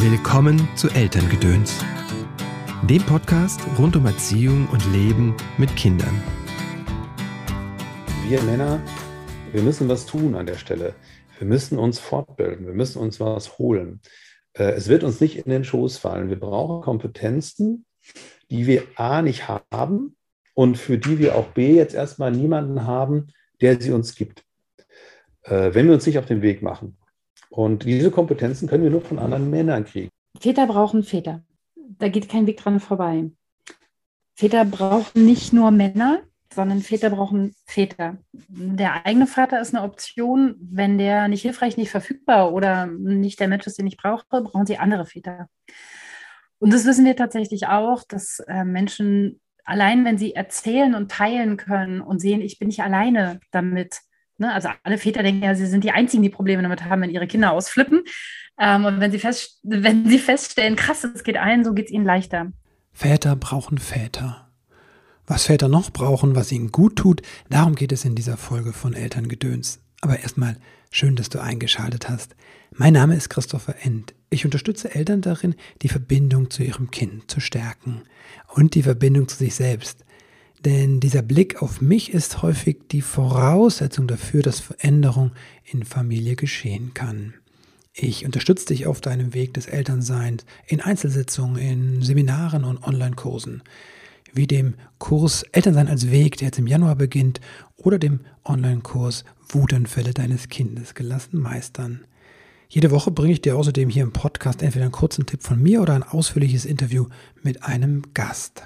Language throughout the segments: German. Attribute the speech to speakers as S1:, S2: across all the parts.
S1: Willkommen zu Elterngedöns, dem Podcast rund um Erziehung und Leben mit Kindern.
S2: Wir Männer, wir müssen was tun an der Stelle. Wir müssen uns fortbilden, wir müssen uns was holen. Äh, es wird uns nicht in den Schoß fallen. Wir brauchen Kompetenzen, die wir A nicht haben und für die wir auch B jetzt erstmal niemanden haben, der sie uns gibt. Äh, wenn wir uns nicht auf den Weg machen. Und diese Kompetenzen können wir nur von anderen Männern kriegen.
S3: Väter brauchen Väter. Da geht kein Weg dran vorbei. Väter brauchen nicht nur Männer, sondern Väter brauchen Väter. Der eigene Vater ist eine Option. Wenn der nicht hilfreich, nicht verfügbar oder nicht der Mensch ist, den ich brauche, brauchen sie andere Väter. Und das wissen wir tatsächlich auch, dass äh, Menschen allein, wenn sie erzählen und teilen können und sehen, ich bin nicht alleine damit, Ne? Also alle Väter denken ja, sie sind die Einzigen, die Probleme damit haben, wenn ihre Kinder ausflippen. Ähm, und wenn sie, fest, wenn sie feststellen, krass, es geht allen, so geht es ihnen leichter.
S4: Väter brauchen Väter. Was Väter noch brauchen, was ihnen gut tut, darum geht es in dieser Folge von Elterngedöns. Aber erstmal schön, dass du eingeschaltet hast. Mein Name ist Christopher End. Ich unterstütze Eltern darin, die Verbindung zu ihrem Kind zu stärken und die Verbindung zu sich selbst. Denn dieser Blick auf mich ist häufig die Voraussetzung dafür, dass Veränderung in Familie geschehen kann. Ich unterstütze dich auf deinem Weg des Elternseins in Einzelsitzungen, in Seminaren und Online-Kursen, wie dem Kurs Elternsein als Weg, der jetzt im Januar beginnt, oder dem Online-Kurs Wutanfälle deines Kindes gelassen meistern. Jede Woche bringe ich dir außerdem hier im Podcast entweder einen kurzen Tipp von mir oder ein ausführliches Interview mit einem Gast.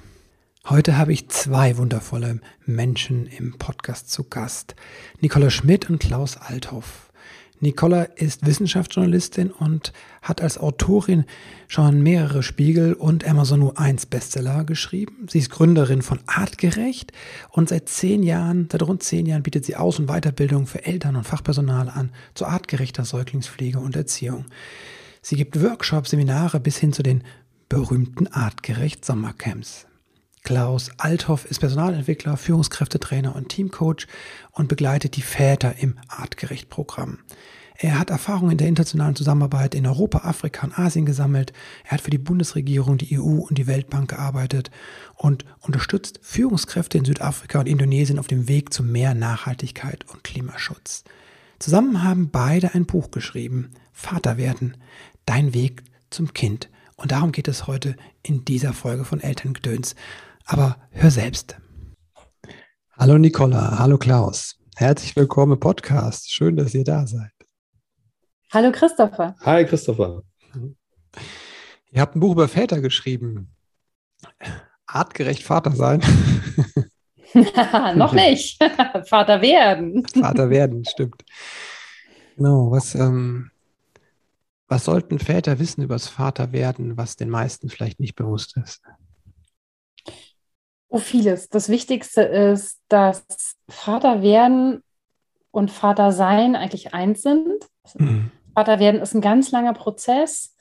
S4: Heute habe ich zwei wundervolle Menschen im Podcast zu Gast. Nicola Schmidt und Klaus Althoff. Nicola ist Wissenschaftsjournalistin und hat als Autorin schon mehrere Spiegel und Amazon U1 Bestseller geschrieben. Sie ist Gründerin von Artgerecht und seit zehn Jahren, seit rund zehn Jahren bietet sie Aus- und Weiterbildung für Eltern und Fachpersonal an zu artgerechter Säuglingspflege und Erziehung. Sie gibt Workshops, Seminare bis hin zu den berühmten Artgerecht Sommercamps. Klaus Althoff ist Personalentwickler, Führungskräftetrainer und Teamcoach und begleitet die Väter im Artgerecht-Programm. Er hat Erfahrung in der internationalen Zusammenarbeit in Europa, Afrika und Asien gesammelt. Er hat für die Bundesregierung, die EU und die Weltbank gearbeitet und unterstützt Führungskräfte in Südafrika und Indonesien auf dem Weg zu mehr Nachhaltigkeit und Klimaschutz. Zusammen haben beide ein Buch geschrieben, Vater werden, dein Weg zum Kind. Und darum geht es heute in dieser Folge von Elterngedöns. Aber hör selbst. Hallo Nicola, hallo Klaus. Herzlich willkommen im Podcast. Schön, dass ihr da seid.
S3: Hallo Christopher.
S2: Hi Christopher.
S4: Ihr habt ein Buch über Väter geschrieben. Artgerecht Vater sein.
S3: Noch nicht. Vater werden.
S4: Vater werden, stimmt. Genau, was, ähm, was sollten Väter wissen über das Vaterwerden, was den meisten vielleicht nicht bewusst ist?
S3: Oh, vieles. Das Wichtigste ist, dass Vater werden und Vater sein eigentlich eins sind. Mhm. Vater werden ist ein ganz langer Prozess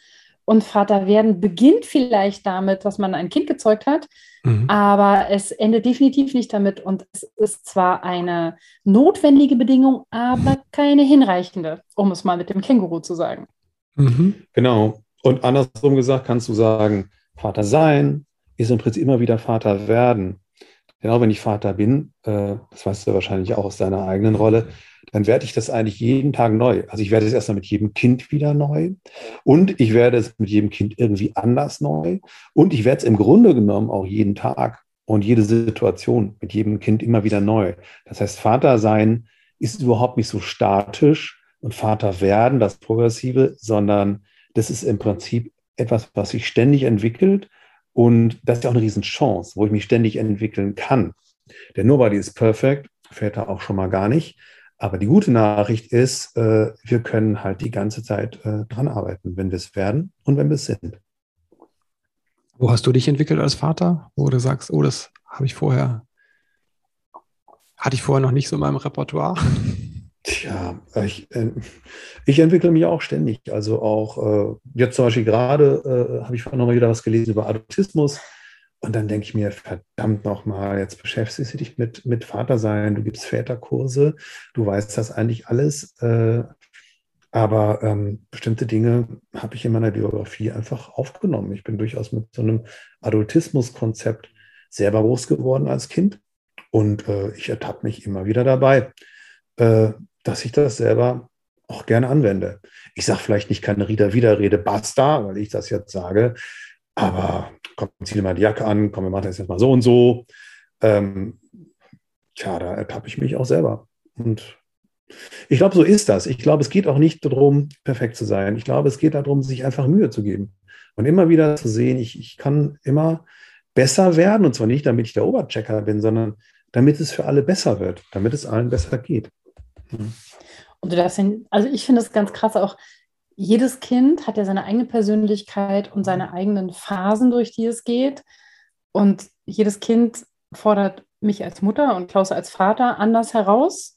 S3: und Vater werden beginnt vielleicht damit, dass man ein Kind gezeugt hat, mhm. aber es endet definitiv nicht damit und es ist zwar eine notwendige Bedingung, aber keine hinreichende, um es mal mit dem Känguru zu sagen.
S2: Mhm. Genau. Und andersrum gesagt kannst du sagen, Vater sein, ist im Prinzip immer wieder Vater werden. Genau, wenn ich Vater bin, äh, das weißt du wahrscheinlich auch aus deiner eigenen Rolle, dann werde ich das eigentlich jeden Tag neu. Also ich werde es erstmal mit jedem Kind wieder neu und ich werde es mit jedem Kind irgendwie anders neu und ich werde es im Grunde genommen auch jeden Tag und jede Situation mit jedem Kind immer wieder neu. Das heißt, Vater sein ist überhaupt nicht so statisch und Vater werden, das Progressive, sondern das ist im Prinzip etwas, was sich ständig entwickelt und das ist ja auch eine Riesenchance, wo ich mich ständig entwickeln kann. Denn nobody is perfect, Väter auch schon mal gar nicht. Aber die gute Nachricht ist, äh, wir können halt die ganze Zeit äh, dran arbeiten, wenn wir es werden und wenn wir es sind.
S4: Wo hast du dich entwickelt als Vater? Wo du sagst, oh, das habe ich vorher, hatte ich vorher noch nicht so in meinem Repertoire?
S2: Tja, ich, äh, ich entwickle mich auch ständig. Also auch äh, jetzt zum Beispiel gerade äh, habe ich vorhin noch mal wieder was gelesen über Adoptismus. Und dann denke ich mir, verdammt nochmal, jetzt beschäftigst du dich mit, mit Vatersein, du gibst Väterkurse, du weißt das eigentlich alles. Äh, Aber ähm, bestimmte Dinge habe ich in meiner Biografie einfach aufgenommen. Ich bin durchaus mit so einem Adultismus-Konzept selber groß geworden als Kind. Und äh, ich ertappe mich immer wieder dabei, äh, dass ich das selber auch gerne anwende. Ich sage vielleicht nicht keine Rieder-Widerrede, basta, weil ich das jetzt sage, aber komm, zieh dir mal die Jacke an, komm, wir machen das jetzt mal so und so. Ähm, tja, da ertappe ich mich auch selber. Und ich glaube, so ist das. Ich glaube, es geht auch nicht darum, perfekt zu sein. Ich glaube, es geht darum, sich einfach Mühe zu geben und immer wieder zu sehen, ich, ich kann immer besser werden. Und zwar nicht, damit ich der Oberchecker bin, sondern damit es für alle besser wird, damit es allen besser geht.
S3: Mhm. Und du darfst, also ich finde es ganz krass auch, jedes Kind hat ja seine eigene Persönlichkeit und seine eigenen Phasen, durch die es geht. Und jedes Kind fordert mich als Mutter und Klaus als Vater anders heraus.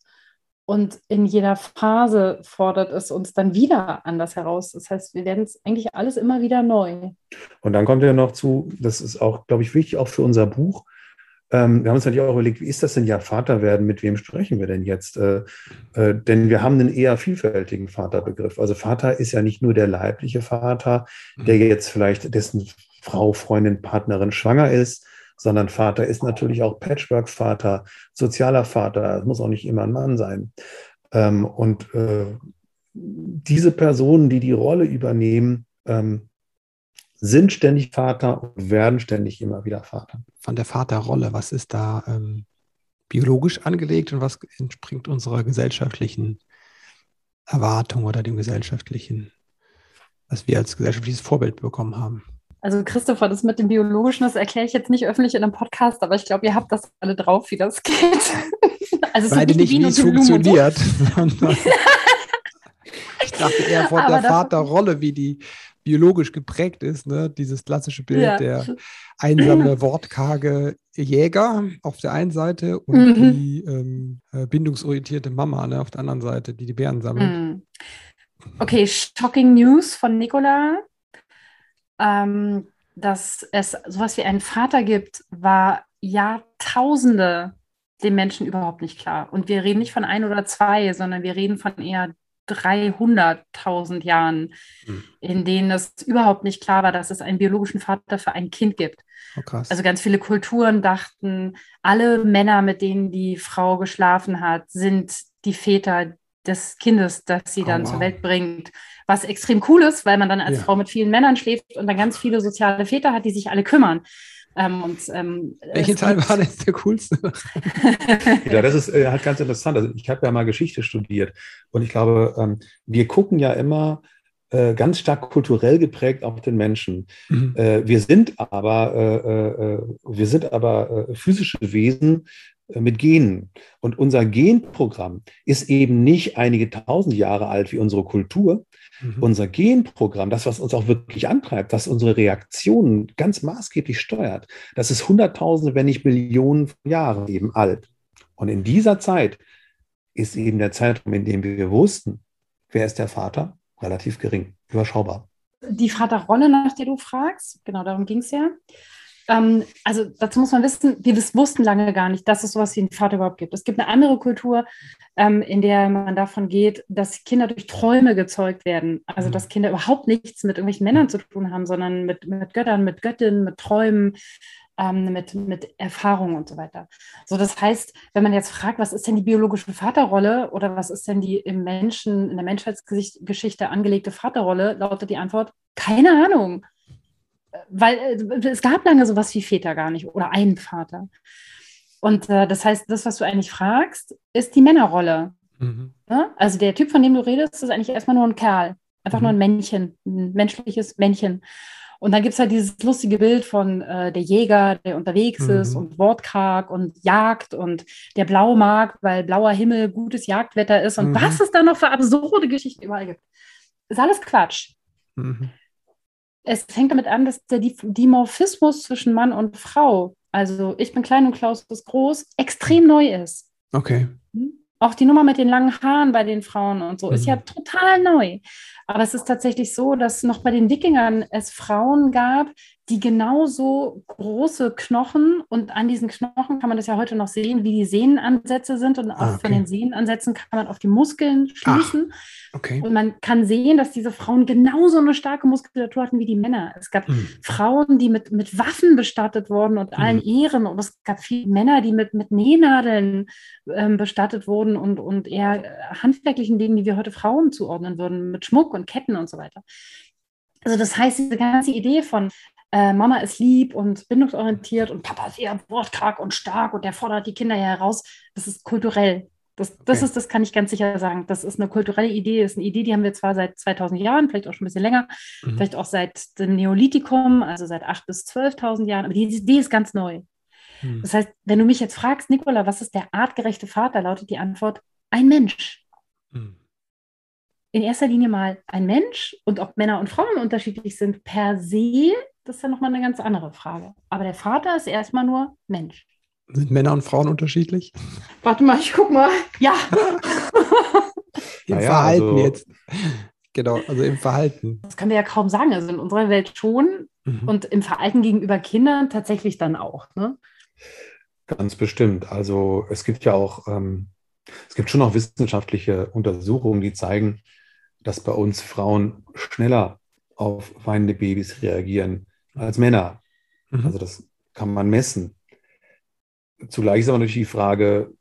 S3: Und in jeder Phase fordert es uns dann wieder anders heraus. Das heißt, wir werden es eigentlich alles immer wieder neu.
S2: Und dann kommt ja noch zu, das ist auch, glaube ich, wichtig, auch für unser Buch. Ähm, wir haben uns natürlich auch überlegt, wie ist das denn ja Vater werden? Mit wem sprechen wir denn jetzt? Äh, äh, denn wir haben einen eher vielfältigen Vaterbegriff. Also Vater ist ja nicht nur der leibliche Vater, der mhm. jetzt vielleicht dessen Frau, Freundin, Partnerin schwanger ist, sondern Vater ist natürlich auch Patchwork-Vater, sozialer Vater, es muss auch nicht immer ein Mann sein. Ähm, und äh, diese Personen, die die Rolle übernehmen, ähm, sind ständig Vater und werden ständig immer wieder Vater.
S4: Von der Vaterrolle, was ist da ähm, biologisch angelegt und was entspringt unserer gesellschaftlichen Erwartung oder dem gesellschaftlichen, was wir als gesellschaftliches Vorbild bekommen haben?
S3: Also Christopher, das mit dem Biologischen, das erkläre ich jetzt nicht öffentlich in einem Podcast, aber ich glaube, ihr habt das alle drauf, wie das geht.
S4: Also Beide nicht, wie es funktioniert. Ich dachte eher von aber der Vaterrolle, wie die biologisch geprägt ist, ne? dieses klassische Bild ja. der einsame, wortkarge Jäger auf der einen Seite und mhm. die ähm, äh, bindungsorientierte Mama ne? auf der anderen Seite, die die Bären sammelt. Mhm.
S3: Okay, shocking News von Nicola ähm, dass es sowas wie einen Vater gibt, war Jahrtausende dem Menschen überhaupt nicht klar. Und wir reden nicht von ein oder zwei, sondern wir reden von eher 300.000 Jahren, hm. in denen es überhaupt nicht klar war, dass es einen biologischen Vater für ein Kind gibt. Oh, also ganz viele Kulturen dachten, alle Männer, mit denen die Frau geschlafen hat, sind die Väter des Kindes, das sie dann oh, wow. zur Welt bringt. Was extrem cool ist, weil man dann als ja. Frau mit vielen Männern schläft und dann ganz viele soziale Väter hat, die sich alle kümmern. Ähm, und, ähm,
S4: Welche Teil war denn der coolste?
S2: ja, das ist äh, halt ganz interessant. Also ich habe ja mal Geschichte studiert und ich glaube, ähm, wir gucken ja immer äh, ganz stark kulturell geprägt auf den Menschen. Mhm. Äh, wir sind aber, äh, äh, wir sind aber physische Wesen, äh, mit Genen. Und unser Genprogramm ist eben nicht einige tausend Jahre alt wie unsere Kultur. Mhm. Unser Genprogramm, das, was uns auch wirklich antreibt, was unsere Reaktionen ganz maßgeblich steuert, das ist Hunderttausende, wenn nicht Millionen Jahre eben alt. Und in dieser Zeit ist eben der Zeitraum, in dem wir wussten, wer ist der Vater, relativ gering, überschaubar.
S3: Die Vaterrolle, nach der du fragst, genau darum ging es ja. Ähm, also dazu muss man wissen, wir wussten lange gar nicht, dass es sowas wie einen Vater überhaupt gibt. Es gibt eine andere Kultur, ähm, in der man davon geht, dass Kinder durch Träume gezeugt werden. Also dass Kinder überhaupt nichts mit irgendwelchen Männern zu tun haben, sondern mit, mit Göttern, mit Göttinnen, mit Träumen. Ähm, mit, mit Erfahrung und so weiter. So, das heißt, wenn man jetzt fragt, was ist denn die biologische Vaterrolle oder was ist denn die im Menschen, in der Menschheitsgeschichte angelegte Vaterrolle, lautet die Antwort, keine Ahnung weil äh, es gab lange sowas wie Väter gar nicht oder einen Vater. Und äh, das heißt, das, was du eigentlich fragst, ist die Männerrolle. Mhm. Ja? Also der Typ, von dem du redest, ist eigentlich erstmal nur ein Kerl. Einfach mhm. nur ein Männchen, ein menschliches Männchen. Und dann gibt es halt dieses lustige Bild von äh, der Jäger, der unterwegs mhm. ist und wortkarg und jagt und der Blaumarkt, weil blauer Himmel gutes Jagdwetter ist und mhm. was es da noch für absurde Geschichten überall gibt. Ist alles Quatsch. Mhm es fängt damit an, dass der Dimorphismus zwischen Mann und Frau, also ich bin klein und Klaus ist groß, extrem neu ist.
S4: Okay.
S3: Hm? Auch die Nummer mit den langen Haaren bei den Frauen und so mhm. ist ja mhm. total neu. Aber es ist tatsächlich so, dass noch bei den Wikingern es Frauen gab, die genauso große Knochen und an diesen Knochen kann man das ja heute noch sehen, wie die Sehnenansätze sind und auch
S4: Ah, okay.
S3: von den Sehnenansätzen kann man auf die Muskeln schließen.
S4: Okay.
S3: Und man kann sehen, dass diese Frauen genauso eine starke Muskulatur hatten wie die Männer. Es gab
S4: Hm.
S3: Frauen, die mit, mit Waffen bestattet wurden und allen Ehren. Und es gab viele Männer, die mit, mit Nähnadeln ähm, bestattet wurden und, und eher handwerklichen Dingen, die wir heute Frauen zuordnen würden, mit Schmuck und Ketten und so weiter. Also das heißt, diese ganze Idee von äh, Mama ist lieb und bindungsorientiert und Papa ist eher wortkarg und stark und der fordert die Kinder ja heraus, das ist kulturell. Das, das
S4: Okay.
S3: ist, das kann ich ganz sicher sagen. Das ist eine kulturelle Idee, das ist eine Idee, die haben wir zwar seit 2000 Jahren, vielleicht auch schon ein bisschen länger,
S4: Mhm.
S3: vielleicht auch seit dem Neolithikum, also seit 8.000 bis 12.000 Jahren, aber die Idee ist ganz neu.
S4: Hm.
S3: Das heißt, wenn du mich jetzt fragst, Nicola, was ist der artgerechte Vater, lautet die Antwort, ein Mensch.
S4: Hm.
S3: In erster Linie mal ein Mensch und ob Männer und Frauen unterschiedlich sind per se, das ist ja nochmal eine ganz andere Frage. Aber der Vater ist erstmal nur Mensch.
S4: Sind Männer und Frauen unterschiedlich?
S3: Warte mal, ich guck mal. Ja,
S4: Im
S2: Naja,
S4: Verhalten
S2: also-
S4: jetzt. Genau, also im Verhalten.
S3: das können wir ja kaum sagen. Also in unserer Welt schon
S4: Mhm.
S3: und im Verhalten gegenüber Kindern tatsächlich dann auch. Ne?
S2: Ganz bestimmt. Also es gibt ja auch, ähm, es gibt schon auch wissenschaftliche Untersuchungen, die zeigen, dass bei uns Frauen schneller auf weinende Babys reagieren als Männer.
S4: Mhm.
S2: Also das kann man messen. Zugleich ist aber natürlich die Frage,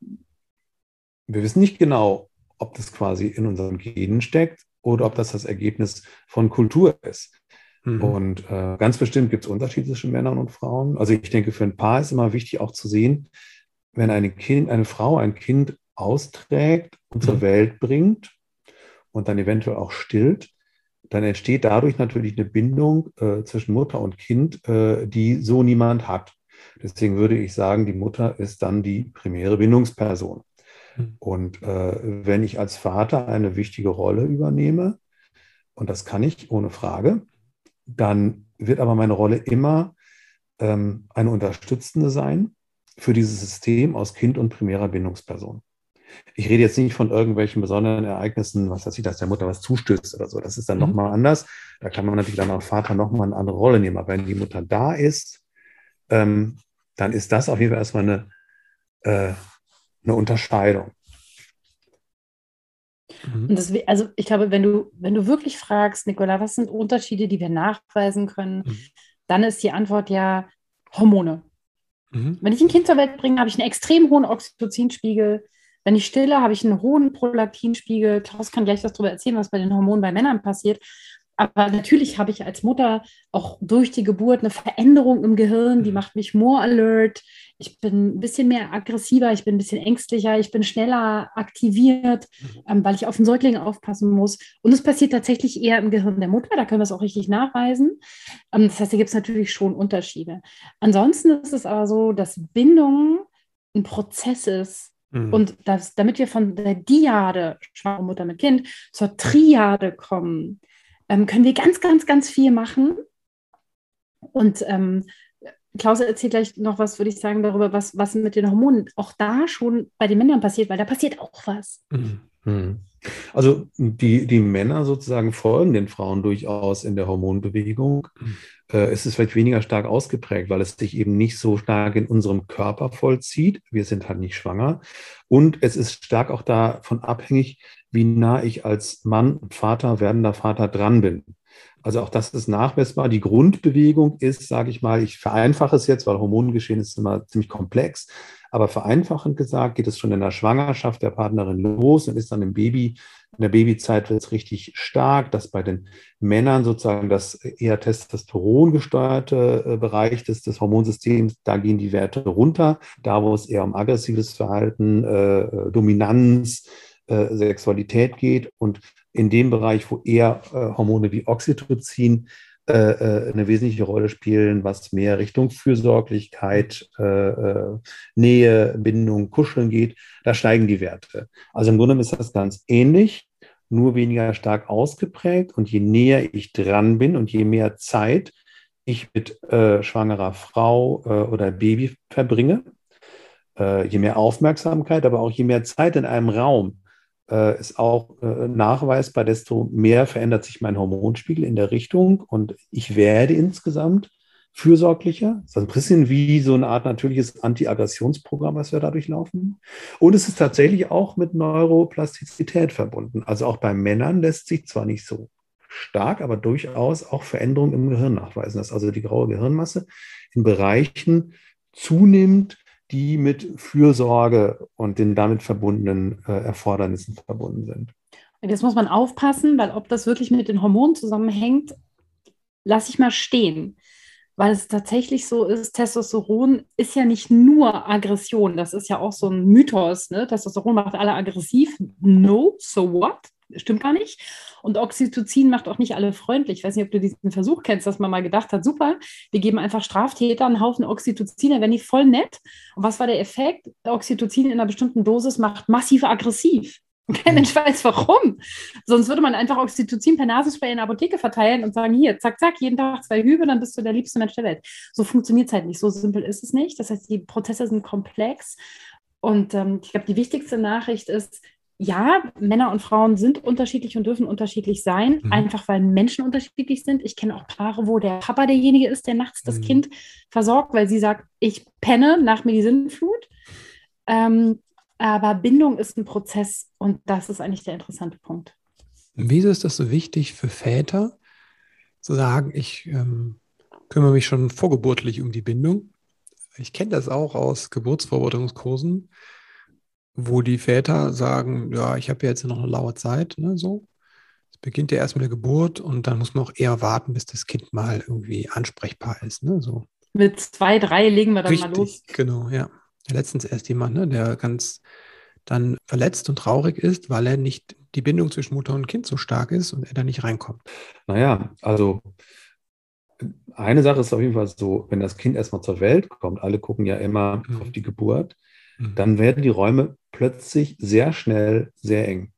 S2: wir wissen nicht genau, ob das quasi in unseren Genen steckt oder ob das das Ergebnis von Kultur ist.
S4: Mhm.
S2: Und äh, ganz bestimmt gibt es Unterschiede zwischen Männern und Frauen. Also ich denke, für ein Paar ist immer wichtig auch zu sehen, wenn eine, kind, eine Frau ein Kind austrägt und zur
S4: Mhm.
S2: Welt bringt und dann eventuell auch stillt, dann entsteht dadurch natürlich eine Bindung äh, zwischen Mutter und Kind, äh, die so niemand hat. Deswegen würde ich sagen, die Mutter ist dann die primäre Bindungsperson.
S4: Mhm.
S2: Und äh, wenn ich als Vater eine wichtige Rolle übernehme, und das kann ich ohne Frage, dann wird aber meine Rolle immer ähm, eine unterstützende sein für dieses System aus Kind und primärer Bindungsperson. Ich rede jetzt nicht von irgendwelchen besonderen Ereignissen, was weiß ich, dass der Mutter was zustößt oder so. Das ist dann
S4: Mhm.
S2: nochmal anders. Da kann man natürlich dann als Vater nochmal eine andere Rolle nehmen. Aber wenn die Mutter da ist, ähm, dann ist das auf jeden Fall erstmal eine, äh, eine Unterscheidung.
S4: Mhm.
S3: Und das, also ich glaube, wenn du, wenn du wirklich fragst, Nicola, was sind Unterschiede, die wir nachweisen können,
S4: Mhm.
S3: dann ist die Antwort ja Hormone.
S4: Mhm.
S3: Wenn ich ein Kind zur Welt bringe, habe ich einen extrem hohen Oxytocinspiegel. Wenn ich stille, habe ich einen hohen Prolaktinspiegel. Klaus kann gleich was darüber erzählen, was bei den Hormonen bei Männern passiert. Aber natürlich habe ich als Mutter auch durch die Geburt eine Veränderung im Gehirn, die
S4: Mhm.
S3: macht mich more alert. Ich bin ein bisschen mehr aggressiver, ich bin ein bisschen ängstlicher, ich bin schneller aktiviert,
S4: Mhm.
S3: ähm, weil ich auf den Säugling aufpassen muss. Und es passiert tatsächlich eher im Gehirn der Mutter, da können wir es auch richtig nachweisen. Ähm, das heißt, hier gibt es natürlich schon Unterschiede. Ansonsten ist es aber so, dass Bindung ein Prozess ist,
S4: Mhm.
S3: und das, damit wir von der Diade, schwangere Mutter mit Kind, zur Triade kommen, ähm, können wir ganz, ganz, ganz viel machen. Und ähm, Klaus erzählt gleich noch was, würde ich sagen, darüber, was, was mit den Hormonen auch da schon bei den Männern passiert, weil da passiert auch was.
S4: Mhm.
S2: Also die, die Männer sozusagen folgen den Frauen durchaus in der Hormonbewegung.
S4: Mhm.
S2: Äh, es ist vielleicht weniger stark ausgeprägt, weil es sich eben nicht so stark in unserem Körper vollzieht. Wir sind halt nicht schwanger. Und es ist stark auch davon abhängig, wie nah ich als Mann, Vater, werdender Vater dran bin. Also auch das ist nachmessbar. Die Grundbewegung ist, sage ich mal, ich vereinfache es jetzt, weil Hormongeschehen ist immer ziemlich komplex. Aber vereinfachend gesagt geht es schon in der Schwangerschaft der Partnerin los und ist dann im Baby, in der Babyzeit wird es richtig stark, dass bei den Männern sozusagen das eher Testosteron gesteuerte äh, Bereich des, des Hormonsystems, da gehen die Werte runter. Da, wo es eher um aggressives Verhalten, äh, äh, Dominanz, äh, Sexualität geht und in dem Bereich, wo eher äh, Hormone wie Oxytocin eine wesentliche Rolle spielen, was mehr Richtung Fürsorglichkeit, äh, äh, Nähe, Bindung, Kuscheln geht, da steigen die Werte. Also im Grunde ist das ganz ähnlich, nur weniger stark ausgeprägt. Und je näher ich dran bin und je mehr Zeit ich mit äh, schwangerer Frau äh, oder Baby verbringe, äh, je mehr Aufmerksamkeit, aber auch je mehr Zeit in einem Raum, äh, ist auch äh, nachweisbar, desto mehr verändert sich mein Hormonspiegel in der Richtung und ich werde insgesamt fürsorglicher. Das ist ein bisschen wie so eine Art natürliches Anti-Aggressionsprogramm, was wir dadurch laufen. Und es ist tatsächlich auch mit Neuroplastizität verbunden. Also auch bei Männern lässt sich zwar nicht so stark, aber durchaus auch Veränderungen im Gehirn nachweisen, dass also die graue Gehirnmasse in Bereichen zunimmt, die mit Fürsorge und den damit verbundenen äh, Erfordernissen verbunden sind.
S3: Und jetzt muss man aufpassen, weil ob das wirklich mit den Hormonen zusammenhängt, lasse ich mal stehen. Weil es tatsächlich so ist, Testosteron ist ja nicht nur Aggression. Das ist ja auch so ein Mythos. Ne? Testosteron macht alle aggressiv. No, so what? Stimmt gar nicht. Und Oxytocin macht auch nicht alle freundlich. Ich weiß nicht, ob du diesen Versuch kennst, dass man mal gedacht hat, super, wir geben einfach Straftäter einen Haufen Oxytocin, dann werden die voll nett. Und was war der Effekt? Oxytocin in einer bestimmten Dosis macht massiv aggressiv. Kein Mensch weiß warum. Sonst würde man einfach Oxytocin per Nasenspray in der Apotheke verteilen und sagen, hier, zack, zack, jeden Tag zwei Hübe, dann bist du der liebste Mensch der Welt. So funktioniert es halt nicht. So simpel ist es nicht. Das heißt, die Prozesse sind komplex. Und ähm, ich glaube, die wichtigste Nachricht ist, ja, Männer und Frauen sind unterschiedlich und dürfen unterschiedlich sein, mhm. einfach weil Menschen unterschiedlich sind. Ich kenne auch Paare, wo der Papa derjenige ist, der nachts das mhm. Kind versorgt, weil sie sagt, ich penne nach mir die Sinnflut. Ähm, aber Bindung ist ein Prozess und das ist eigentlich der interessante Punkt.
S4: Wieso ist das so wichtig für Väter, zu sagen, ich ähm, kümmere mich schon vorgeburtlich um die Bindung? Ich kenne das auch aus Geburtsvorbereitungskursen, wo die Väter sagen, ja, ich habe ja jetzt noch eine laue Zeit, ne, so. Es beginnt ja erst mit der Geburt und dann muss man auch eher warten, bis das Kind mal irgendwie ansprechbar ist, ne, so.
S3: Mit zwei, drei legen wir dann
S4: Richtig,
S3: mal los.
S4: Genau, ja letztens erst jemand, ne, der ganz dann verletzt und traurig ist, weil er nicht die Bindung zwischen Mutter und Kind so stark ist und er da nicht reinkommt.
S2: Naja, also eine Sache ist auf jeden Fall so, wenn das Kind erstmal zur Welt kommt, alle gucken ja immer mhm. auf die Geburt, mhm. dann werden die Räume plötzlich sehr schnell sehr eng.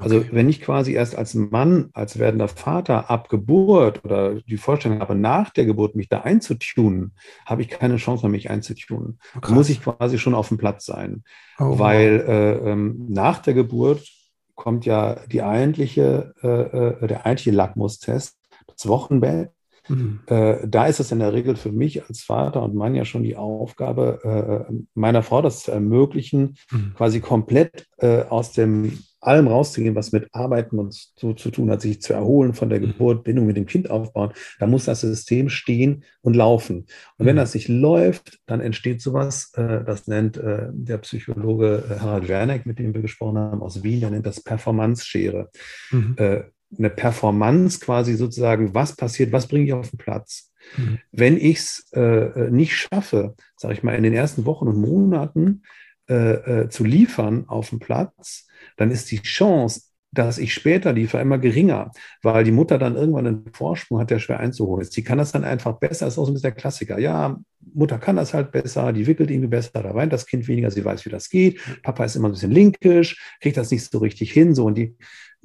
S2: Also okay. wenn ich quasi erst als Mann, als werdender Vater ab Geburt oder die Vorstellung habe, nach der Geburt mich da einzutunen, habe ich keine Chance mehr, mich einzutunen. Oh, da muss ich quasi schon auf dem Platz sein. Oh, weil äh, ähm, nach der Geburt kommt ja die eigentliche, äh, äh der eigentliche Lackmustest, das Wochenbett. Mhm. Äh, da ist es in der Regel für mich als Vater und Mann ja schon die Aufgabe, äh, meiner Frau das zu ermöglichen, mhm. quasi komplett äh, aus dem allem rauszugehen, was mit Arbeiten und so zu tun hat, sich zu erholen von der mhm. Geburt, Bindung mit dem Kind aufbauen, da muss das System stehen und laufen. Und wenn mhm. das nicht läuft, dann entsteht sowas, äh, das nennt äh, der Psychologe äh, Harald Werneck, mit dem wir gesprochen haben, aus Wien, der nennt das Performance-Schere. Mhm. Äh, eine Performance quasi sozusagen, was passiert, was bringe ich auf den Platz? Mhm. Wenn ich es äh, nicht schaffe, sage ich mal, in den ersten Wochen und Monaten äh, äh, zu liefern auf dem Platz, dann ist die Chance, dass ich später liefere, immer geringer, weil die Mutter dann irgendwann einen Vorsprung hat, der schwer einzuholen ist. Die kann das dann einfach besser, das ist auch so ein bisschen der Klassiker. Ja, Mutter kann das halt besser, die wickelt irgendwie besser, da weint das Kind weniger, sie weiß, wie das geht. Papa ist immer ein bisschen linkisch, kriegt das nicht so richtig hin. So. Und die,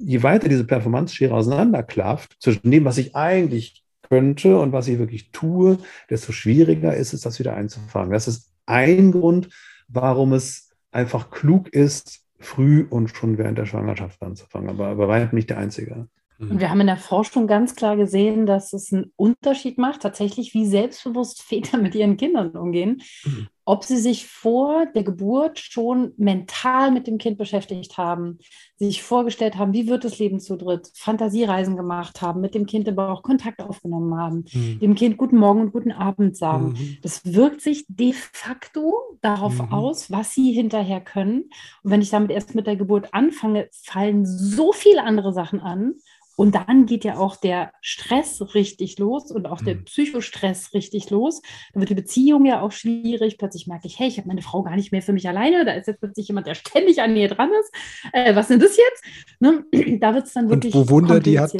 S2: je weiter diese Performance-Schere auseinanderklafft, zwischen dem, was ich eigentlich könnte und was ich wirklich tue, desto schwieriger ist es, das wieder einzufangen. Das ist ein Grund, warum es einfach klug ist, früh und schon während der Schwangerschaft anzufangen. Aber, aber weitem nicht der einzige.
S3: Und wir haben in der Forschung ganz klar gesehen, dass es einen Unterschied macht, tatsächlich, wie selbstbewusst Väter mit ihren Kindern umgehen. Mhm. Ob sie sich vor der Geburt schon mental mit dem Kind beschäftigt haben, sich vorgestellt haben, wie wird das Leben zu dritt, Fantasiereisen gemacht haben, mit dem Kind aber auch Kontakt aufgenommen haben, mhm. dem Kind guten Morgen und guten Abend sagen. Mhm. Das wirkt sich de facto darauf mhm. aus, was sie hinterher können. Und wenn ich damit erst mit der Geburt anfange, fallen so viele andere Sachen an und dann geht ja auch der Stress richtig los und auch der mhm. Psychostress richtig los. Dann wird die Beziehung ja auch schwierig. Plötzlich merke ich, hey, ich habe meine Frau gar nicht mehr für mich alleine. Da ist jetzt plötzlich jemand, der ständig an mir dran ist. Äh, was sind das jetzt? Ne? Da wird es dann wirklich.
S4: Und wo Wunder, die hat,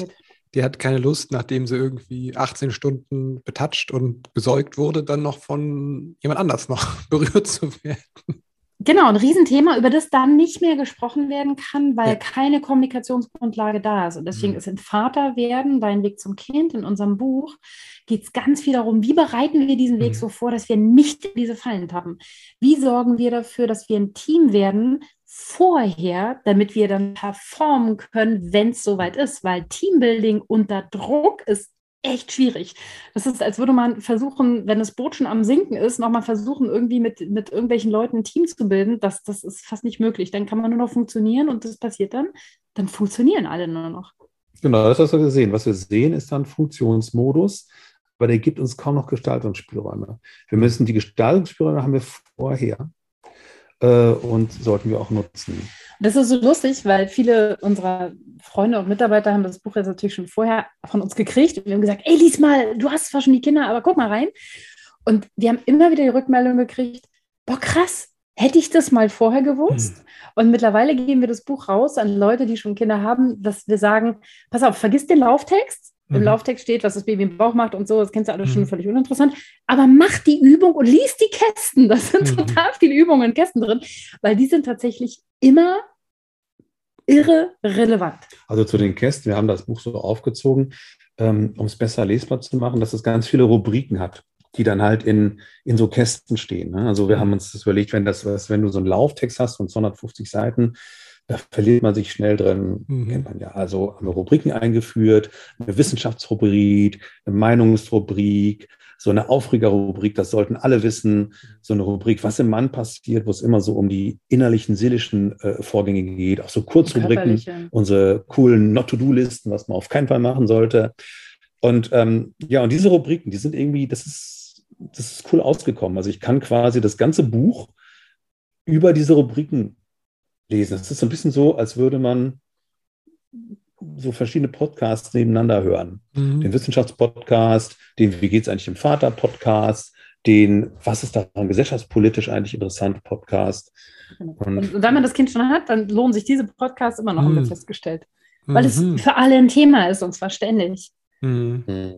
S4: die hat keine Lust, nachdem sie irgendwie 18 Stunden betatscht und besäugt wurde, dann noch von jemand anders noch berührt zu werden.
S3: Genau, ein Riesenthema, über das dann nicht mehr gesprochen werden kann, weil ja. keine Kommunikationsgrundlage da ist. Und deswegen mhm. ist in Vater werden, dein Weg zum Kind, in unserem Buch, geht es ganz viel darum, wie bereiten wir diesen Weg mhm. so vor, dass wir nicht diese Fallen haben. Wie sorgen wir dafür, dass wir ein Team werden vorher, damit wir dann performen können, wenn es soweit ist. Weil Teambuilding unter Druck ist echt schwierig. Das ist, als würde man versuchen, wenn das Boot schon am Sinken ist, nochmal versuchen, irgendwie mit, mit irgendwelchen Leuten ein Team zu bilden. Das, das ist fast nicht möglich. Dann kann man nur noch funktionieren und das passiert dann. Dann funktionieren alle nur noch.
S2: Genau, das hast du gesehen. Was wir sehen, ist dann Funktionsmodus, aber der gibt uns kaum noch Gestaltungsspielräume. Wir müssen die Gestaltungsspielräume haben wir vorher und sollten wir auch nutzen.
S3: Das ist so lustig, weil viele unserer Freunde und Mitarbeiter haben das Buch jetzt natürlich schon vorher von uns gekriegt und wir haben gesagt, ey, lies mal, du hast zwar schon die Kinder, aber guck mal rein. Und wir haben immer wieder die Rückmeldung gekriegt, boah, krass, hätte ich das mal vorher gewusst. Hm. Und mittlerweile geben wir das Buch raus an Leute, die schon Kinder haben, dass wir sagen, pass auf, vergiss den Lauftext. Mhm. Im Lauftext steht, was das Baby im Bauch macht und so, das kennst du alles mhm. schon völlig uninteressant. Aber mach die Übung und lies die Kästen. Das sind mhm. total viele Übungen in Kästen drin, weil die sind tatsächlich immer irre relevant.
S2: Also zu den Kästen, wir haben das Buch so aufgezogen, ähm, um es besser lesbar zu machen, dass es ganz viele Rubriken hat die dann halt in, in so Kästen stehen. Ne? Also wir haben mhm. uns das überlegt, wenn das, wenn du so einen Lauftext hast von 250 Seiten, da verliert man sich schnell drin, mhm. kennt man ja. Also haben wir Rubriken eingeführt, eine Wissenschaftsrubrik, eine Meinungsrubrik, so eine Aufregerrubrik, das sollten alle wissen, so eine Rubrik, was im Mann passiert, wo es immer so um die innerlichen, seelischen äh, Vorgänge geht, auch so Kurzrubriken, unsere coolen Not-to-Do-Listen, was man auf keinen Fall machen sollte. Und ähm, ja, und diese Rubriken, die sind irgendwie, das ist das ist cool ausgekommen. Also ich kann quasi das ganze Buch über diese Rubriken lesen. Es ist so ein bisschen so, als würde man so verschiedene Podcasts nebeneinander hören. Mhm. Den Wissenschaftspodcast, den Wie geht's eigentlich im Vater-Podcast, den Was ist daran gesellschaftspolitisch eigentlich interessant Podcast.
S3: Und, und, wenn man das Kind schon hat, dann lohnen sich diese Podcasts immer noch, haben wir mhm. festgestellt. Weil mhm. es für alle ein Thema ist und zwar ständig. Mhm.
S4: mhm.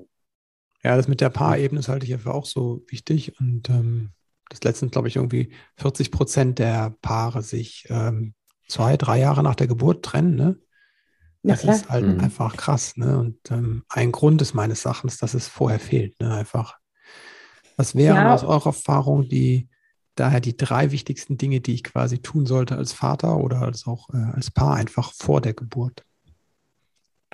S4: Ja, das mit der Paarebene ist halte ich einfach auch so wichtig. Und ähm, das letztens, glaube ich, irgendwie 40 Prozent der Paare sich ähm, zwei, drei Jahre nach der Geburt trennen. Ne? Das ja, ist halt mhm. einfach krass. Ne? Und ähm, ein Grund ist meines Erachtens, dass es vorher fehlt. Ne? Einfach. Was wären ja. aus eurer Erfahrung die daher die drei wichtigsten Dinge, die ich quasi tun sollte als Vater oder als auch äh, als Paar einfach vor der Geburt?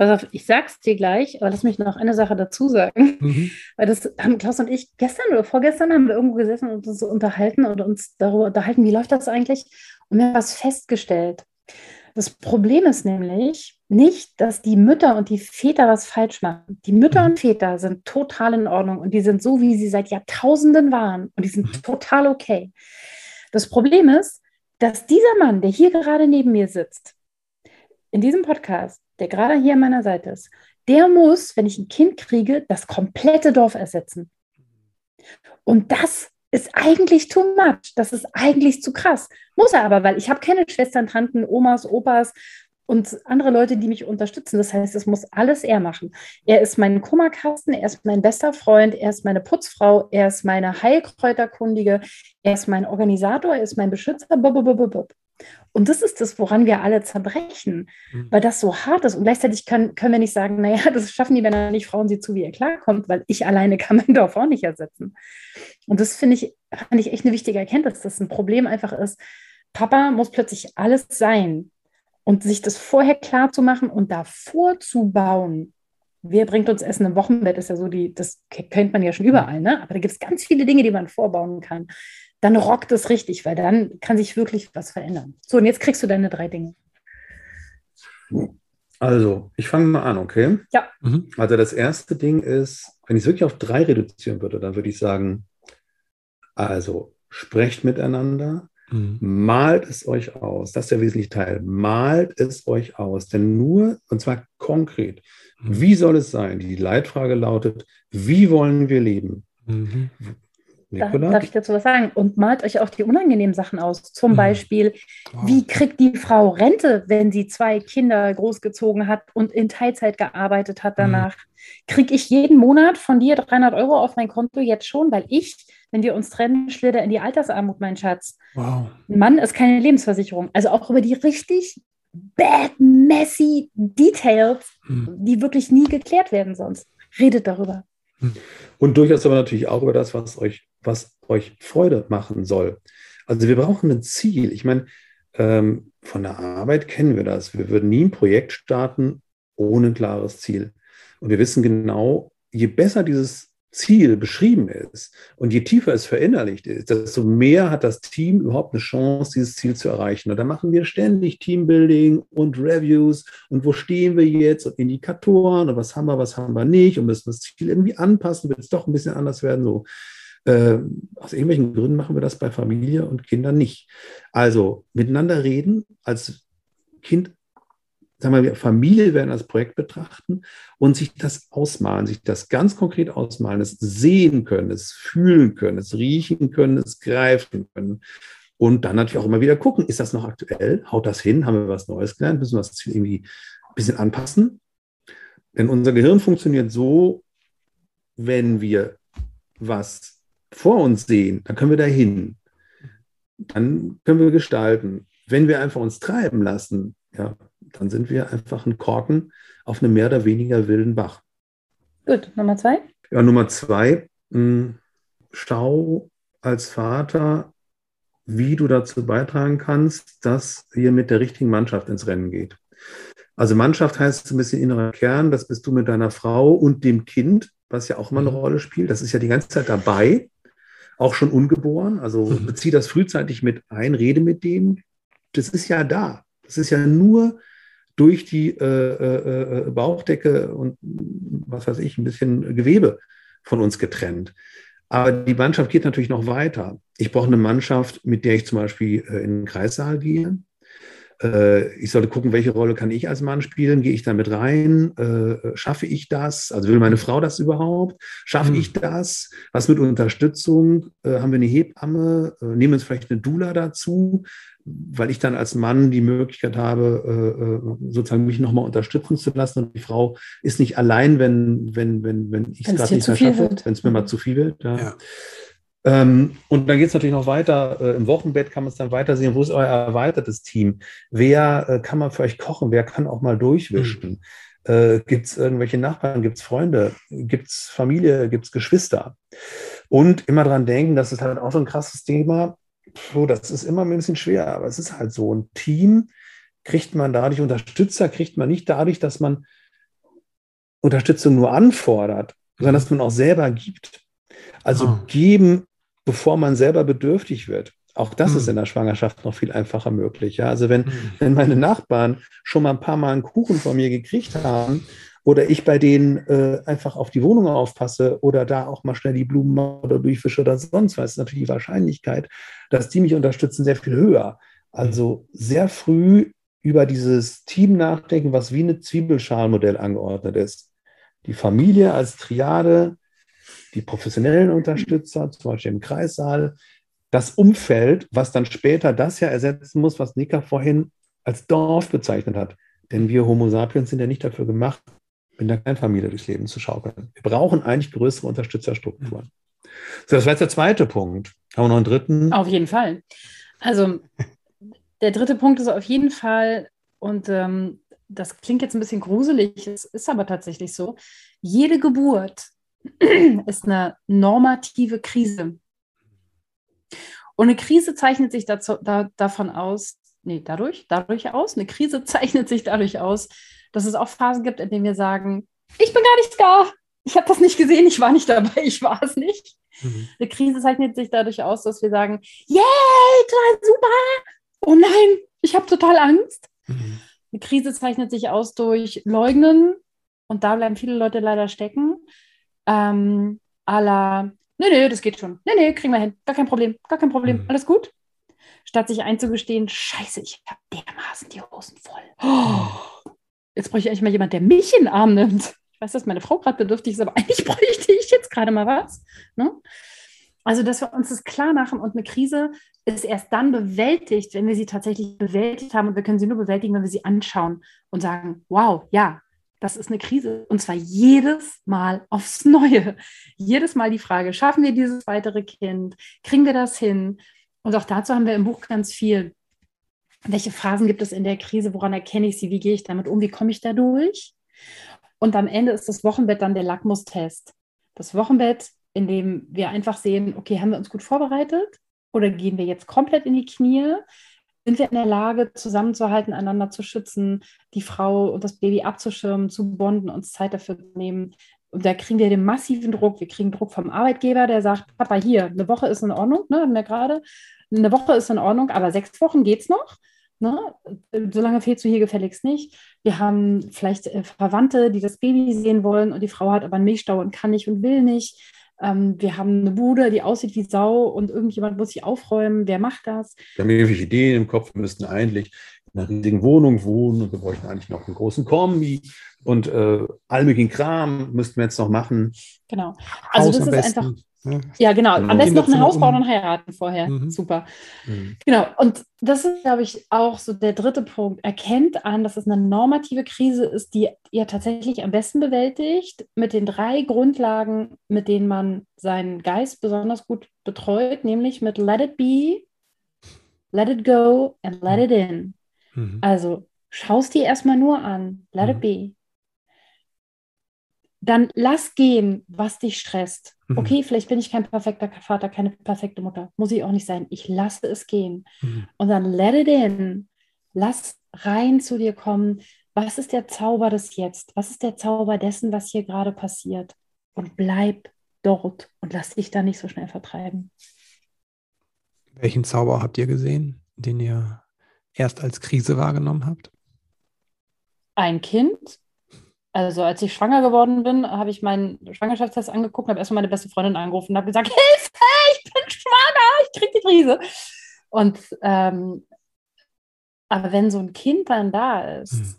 S3: Pass auf, ich sag's dir gleich, aber lass mich noch eine Sache dazu sagen. Mhm. Weil das haben Klaus und ich gestern oder vorgestern haben wir irgendwo gesessen und uns unterhalten und uns darüber unterhalten, wie läuft das eigentlich? Und wir haben was festgestellt. Das Problem ist nämlich nicht, dass die Mütter und die Väter was falsch machen. Die Mütter mhm. und Väter sind total in Ordnung und die sind so, wie sie seit Jahrtausenden waren und die sind mhm. total okay. Das Problem ist, dass dieser Mann, der hier gerade neben mir sitzt, in diesem Podcast, der gerade hier an meiner Seite ist, der muss, wenn ich ein Kind kriege, das komplette Dorf ersetzen. Und das ist eigentlich too much. Das ist eigentlich zu krass. Muss er aber, weil ich habe keine Schwestern, Tanten, Omas, Opas und andere Leute, die mich unterstützen. Das heißt, es muss alles er machen. Er ist mein Kummerkasten, er ist mein bester Freund, er ist meine Putzfrau, er ist meine Heilkräuterkundige, er ist mein Organisator, er ist mein Beschützer. Bub, und das ist das, woran wir alle zerbrechen, mhm. weil das so hart ist. Und gleichzeitig können, können wir nicht sagen, naja, das schaffen die Männer nicht, Frauen sie zu, wie ihr klarkommt, weil ich alleine kann mein Dorf auch nicht ersetzen. Und das finde ich, fand ich echt eine wichtige Erkenntnis, dass ein Problem einfach ist, Papa muss plötzlich alles sein. Und sich das vorher klar zu machen und davor zu bauen, wer bringt uns Essen im Wochenbett, ist ja so die, das kennt man ja schon überall, ne? Aber da gibt es ganz viele Dinge, die man vorbauen kann dann rockt es richtig, weil dann kann sich wirklich was verändern. So, und jetzt kriegst du deine drei Dinge.
S2: Also, ich fange mal an, okay?
S3: Ja.
S2: Mhm. Also, das erste Ding ist, wenn ich es wirklich auf drei reduzieren würde, dann würde ich sagen, also, sprecht miteinander, mhm. malt es euch aus. Das ist der wesentliche Teil. Malt es euch aus. Denn nur, und zwar konkret, mhm. wie soll es sein? Die Leitfrage lautet, wie wollen wir leben? Mhm.
S3: Nicola? Darf ich dazu was sagen? Und malt euch auch die unangenehmen Sachen aus. Zum mhm. Beispiel, wow. wie kriegt die Frau Rente, wenn sie zwei Kinder großgezogen hat und in Teilzeit gearbeitet hat danach? Mhm. Kriege ich jeden Monat von dir 300 Euro auf mein Konto jetzt schon, weil ich, wenn wir uns trennen, schlitter in die Altersarmut, mein Schatz. Wow. Ein Mann ist keine Lebensversicherung. Also auch über die richtig bad, messy Details, mhm. die wirklich nie geklärt werden sonst. Redet darüber.
S2: Und durchaus aber natürlich auch über das, was euch, was euch Freude machen soll. Also wir brauchen ein Ziel. Ich meine, ähm, von der Arbeit kennen wir das. Wir würden nie ein Projekt starten ohne ein klares Ziel. Und wir wissen genau, je besser dieses Ziel beschrieben ist und je tiefer es verinnerlicht ist, desto mehr hat das Team überhaupt eine Chance, dieses Ziel zu erreichen. Und da machen wir ständig Teambuilding und Reviews und wo stehen wir jetzt und Indikatoren und was haben wir, was haben wir nicht und müssen das Ziel irgendwie anpassen, wird es doch ein bisschen anders werden. So. Äh, aus irgendwelchen Gründen machen wir das bei Familie und Kindern nicht. Also miteinander reden als Kind sagen wir, Familie werden als Projekt betrachten und sich das ausmalen, sich das ganz konkret ausmalen, es sehen können, es fühlen können, es riechen können, es greifen können. Und dann natürlich auch immer wieder gucken, ist das noch aktuell? Haut das hin? Haben wir was Neues gelernt? Müssen wir das irgendwie ein bisschen anpassen? Denn unser Gehirn funktioniert so, wenn wir was vor uns sehen, dann können wir dahin. Dann können wir gestalten. Wenn wir einfach uns treiben lassen, ja, dann sind wir einfach ein Korken auf einem mehr oder weniger wilden Bach.
S3: Gut, Nummer zwei.
S2: Ja, Nummer zwei, hm, schau als Vater, wie du dazu beitragen kannst, dass ihr mit der richtigen Mannschaft ins Rennen geht. Also Mannschaft heißt ein bisschen innerer Kern, das bist du mit deiner Frau und dem Kind, was ja auch immer eine mhm. Rolle spielt. Das ist ja die ganze Zeit dabei, auch schon ungeboren. Also mhm. bezieh das frühzeitig mit ein, rede mit dem. Das ist ja da. Das ist ja nur durch die äh, äh, äh, Bauchdecke und was weiß ich, ein bisschen Gewebe von uns getrennt. Aber die Mannschaft geht natürlich noch weiter. Ich brauche eine Mannschaft, mit der ich zum Beispiel äh, in den Kreissaal gehe. Äh, ich sollte gucken, welche Rolle kann ich als Mann spielen? Gehe ich da mit rein? Äh, schaffe ich das? Also will meine Frau das überhaupt? Schaffe ich hm. das? Was mit Unterstützung? haben wir eine Hebamme? nehmen wir uns vielleicht eine Dula dazu? weil ich dann als Mann die Möglichkeit habe, äh, äh, sozusagen mich nochmal unterstützen zu lassen. Und die Frau ist nicht allein, wenn, wenn, wenn, wenn ich es gerade nicht mehr schaffe, wenn es mir mal zu viel wird. Ja. ja. Ähm, und dann geht es natürlich noch weiter. Äh, Im Wochenbett kann man es dann weiter sehen. Wo ist euer erweitertes Team? Wer äh, kann man für euch kochen? Wer kann auch mal durchwischen? Mhm. Äh, gibt es irgendwelche Nachbarn? Gibt es Freunde? Gibt es Familie? Gibt es Geschwister? Und immer dran denken, das ist halt auch so ein krasses Thema so, das ist immer ein bisschen schwer, aber es ist halt so. Ein Team kriegt man dadurch, Unterstützer kriegt man nicht dadurch, dass man Unterstützung nur anfordert, sondern dass man auch selber gibt. Also oh. geben, bevor man selber bedürftig wird. Auch das hm. ist in der Schwangerschaft noch viel einfacher möglich. Ja? Also wenn, hm. wenn meine Nachbarn schon mal ein paar Mal einen Kuchen von mir gekriegt haben oder ich bei denen äh, einfach auf die Wohnung aufpasse oder da auch mal schnell die Blumen oder durchfische oder sonst was, ist natürlich die Wahrscheinlichkeit, dass die mich unterstützen, sehr viel höher. Also sehr früh über dieses Team nachdenken, was wie ein Zwiebelschalenmodell angeordnet ist. Die Familie als Triade, die professionellen Unterstützer, zum Beispiel im Kreissaal, das Umfeld, was dann später das ja ersetzen muss, was Nika vorhin als Dorf bezeichnet hat. Denn wir Homo sapiens sind ja nicht dafür gemacht, in der Kleinfamilie durchs Leben zu schaukeln. Wir brauchen eigentlich größere Unterstützerstrukturen. So, das war jetzt der zweite Punkt. Haben wir noch einen dritten?
S3: Auf jeden Fall. Also der dritte Punkt ist auf jeden Fall, und ähm, das klingt jetzt ein bisschen gruselig, es ist aber tatsächlich so, jede Geburt ist eine normative Krise. Und eine Krise zeichnet sich dazu, da, davon aus, nee, dadurch, dadurch aus, eine Krise zeichnet sich dadurch aus, dass es auch Phasen gibt, in denen wir sagen, ich bin gar nicht da, ich habe das nicht gesehen, ich war nicht dabei, ich war es nicht. Mhm. Eine Krise zeichnet sich dadurch aus, dass wir sagen, yay, total super, oh nein, ich habe total Angst. Mhm. Eine Krise zeichnet sich aus durch Leugnen und da bleiben viele Leute leider stecken. Ähm, la, nee, nee, das geht schon. Nee, nee, kriegen wir hin. Gar kein Problem, gar kein Problem. Mhm. Alles gut? Statt sich einzugestehen, scheiße, ich habe dermaßen die Hosen voll. Oh, jetzt bräuchte ich eigentlich mal jemand, der mich in den Arm nimmt. Ich weiß, dass meine Frau gerade bedürftig ist, aber eigentlich bräuchte ich jetzt gerade mal was. Ne? Also, dass wir uns das klar machen und eine Krise ist erst dann bewältigt, wenn wir sie tatsächlich bewältigt haben und wir können sie nur bewältigen, wenn wir sie anschauen und sagen, wow, ja, das ist eine Krise und zwar jedes Mal aufs Neue. Jedes Mal die Frage, schaffen wir dieses weitere Kind? Kriegen wir das hin? Und auch dazu haben wir im Buch ganz viel. Welche Phasen gibt es in der Krise? Woran erkenne ich sie? Wie gehe ich damit um? Wie komme ich da durch? Und am Ende ist das Wochenbett dann der Lackmustest. Das Wochenbett, in dem wir einfach sehen, okay, haben wir uns gut vorbereitet oder gehen wir jetzt komplett in die Knie? Sind wir in der Lage, zusammenzuhalten, einander zu schützen, die Frau und das Baby abzuschirmen, zu bonden, uns Zeit dafür zu nehmen? Und da kriegen wir den massiven Druck. Wir kriegen Druck vom Arbeitgeber, der sagt, Papa, hier, eine Woche ist in Ordnung, ne, haben wir gerade. Eine Woche ist in Ordnung, aber sechs Wochen geht es noch. Ne? Solange fehlst du hier gefälligst nicht. Wir haben vielleicht äh, Verwandte, die das Baby sehen wollen und die Frau hat aber einen Milchstau und kann nicht und will nicht. Ähm, wir haben eine Bude, die aussieht wie Sau und irgendjemand muss sie aufräumen. Wer macht das?
S2: Wir haben irgendwelche Ideen im Kopf. Wir müssten eigentlich in einer riesigen Wohnung wohnen und wir bräuchten eigentlich noch einen großen Kombi und äh, all möglichen Kram müssten wir jetzt noch machen.
S3: Genau. Also Haus das ist besten. einfach ja, genau. Am besten noch ein Haus bauen und heiraten vorher. Mhm. Super. Mhm. Genau. Und das ist, glaube ich, auch so der dritte Punkt. Erkennt an, dass es eine normative Krise ist, die ihr tatsächlich am besten bewältigt, mit den drei Grundlagen, mit denen man seinen Geist besonders gut betreut, nämlich mit Let it be, Let it go and let it in. Mhm. Also schaust dir erstmal nur an, let it mhm. be dann lass gehen, was dich stresst. Mhm. Okay, vielleicht bin ich kein perfekter Vater, keine perfekte Mutter. Muss ich auch nicht sein. Ich lasse es gehen. Mhm. Und dann let it in. Lass rein zu dir kommen. Was ist der Zauber des Jetzt? Was ist der Zauber dessen, was hier gerade passiert? Und bleib dort und lass dich da nicht so schnell vertreiben.
S4: Welchen Zauber habt ihr gesehen, den ihr erst als Krise wahrgenommen habt?
S3: Ein Kind, also als ich schwanger geworden bin, habe ich meinen Schwangerschaftstest angeguckt habe erstmal meine beste Freundin angerufen und habe gesagt, Hilfe, ich bin schwanger, ich kriege die Krise. Und ähm, aber wenn so ein Kind dann da ist, mhm.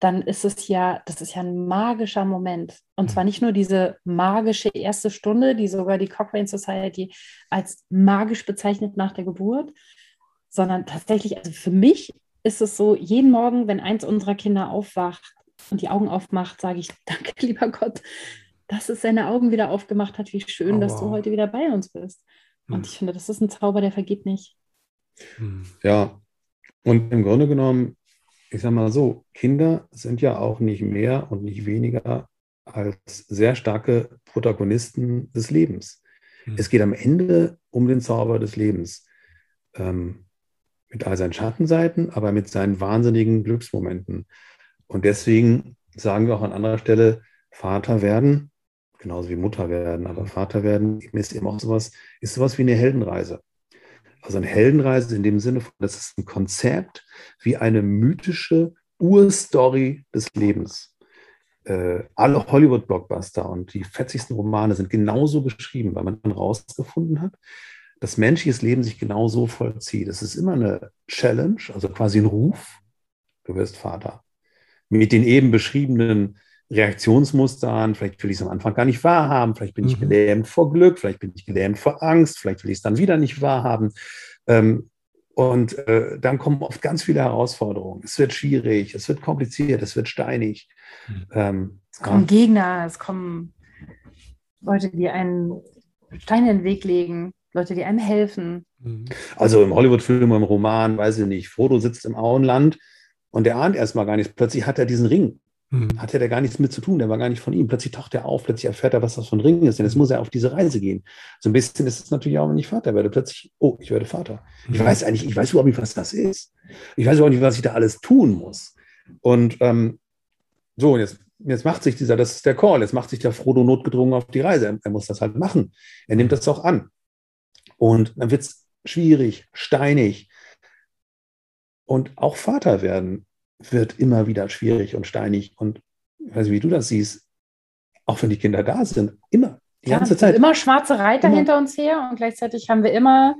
S3: dann ist es ja, das ist ja ein magischer Moment. Und zwar hm. nicht nur diese magische erste Stunde, die sogar die Cochrane Society als magisch bezeichnet nach der Geburt, sondern tatsächlich, also für mich ist es so, jeden Morgen, wenn eins unserer Kinder aufwacht, und die Augen aufmacht, sage ich, danke, lieber Gott, dass es seine Augen wieder aufgemacht hat. Wie schön, oh, dass du heute wieder bei uns bist. Und hm. ich finde, das ist ein Zauber, der vergeht nicht.
S2: Hm. Ja, und im Grunde genommen, ich sage mal so, Kinder sind ja auch nicht mehr und nicht weniger als sehr starke Protagonisten des Lebens. Hm. Es geht am Ende um den Zauber des Lebens. Ähm, mit all seinen Schattenseiten, aber mit seinen wahnsinnigen Glücksmomenten. Und deswegen sagen wir auch an anderer Stelle, Vater werden, genauso wie Mutter werden, aber Vater werden ist eben auch sowas, ist sowas wie eine Heldenreise. Also eine Heldenreise in dem Sinne von, das ist ein Konzept wie eine mythische Urstory des Lebens. Äh, alle Hollywood-Blockbuster und die fetzigsten Romane sind genauso geschrieben, weil man dann rausgefunden hat, dass menschliches Leben sich genauso vollzieht. Es ist immer eine Challenge, also quasi ein Ruf. Du wirst Vater mit den eben beschriebenen Reaktionsmustern, vielleicht will ich es am Anfang gar nicht wahrhaben, vielleicht bin mhm. ich gelähmt vor Glück, vielleicht bin ich gelähmt vor Angst, vielleicht will ich es dann wieder nicht wahrhaben. Ähm, und äh, dann kommen oft ganz viele Herausforderungen. Es wird schwierig, es wird kompliziert, es wird steinig.
S3: Mhm. Ähm, es kommen ja. Gegner, es kommen Leute, die einen Stein in den Weg legen, Leute, die einem helfen.
S2: Mhm. Also im Hollywood-Film, im Roman, weiß ich nicht, Frodo sitzt im Auenland und der ahnt erstmal gar nichts. Plötzlich hat er diesen Ring. Mhm. Hatte er gar nichts mit zu tun, der war gar nicht von ihm. Plötzlich taucht er auf, plötzlich erfährt er, was das für ein Ring ist. Denn jetzt muss er auf diese Reise gehen. So ein bisschen ist es natürlich auch, wenn ich Vater werde. Plötzlich, oh, ich werde Vater. Ich mhm. weiß eigentlich, ich weiß überhaupt nicht, was das ist. Ich weiß überhaupt nicht, was ich da alles tun muss. Und ähm, so, jetzt, jetzt macht sich dieser, das ist der Call, jetzt macht sich der Frodo notgedrungen auf die Reise. Er, er muss das halt machen. Er nimmt das auch an. Und dann wird es schwierig, steinig. Und auch Vater werden wird immer wieder schwierig und steinig. Und ich weiß nicht, wie du das siehst, auch wenn die Kinder da sind, immer, die ja, ganze Zeit.
S3: Immer schwarze Reiter immer. hinter uns her und gleichzeitig haben wir immer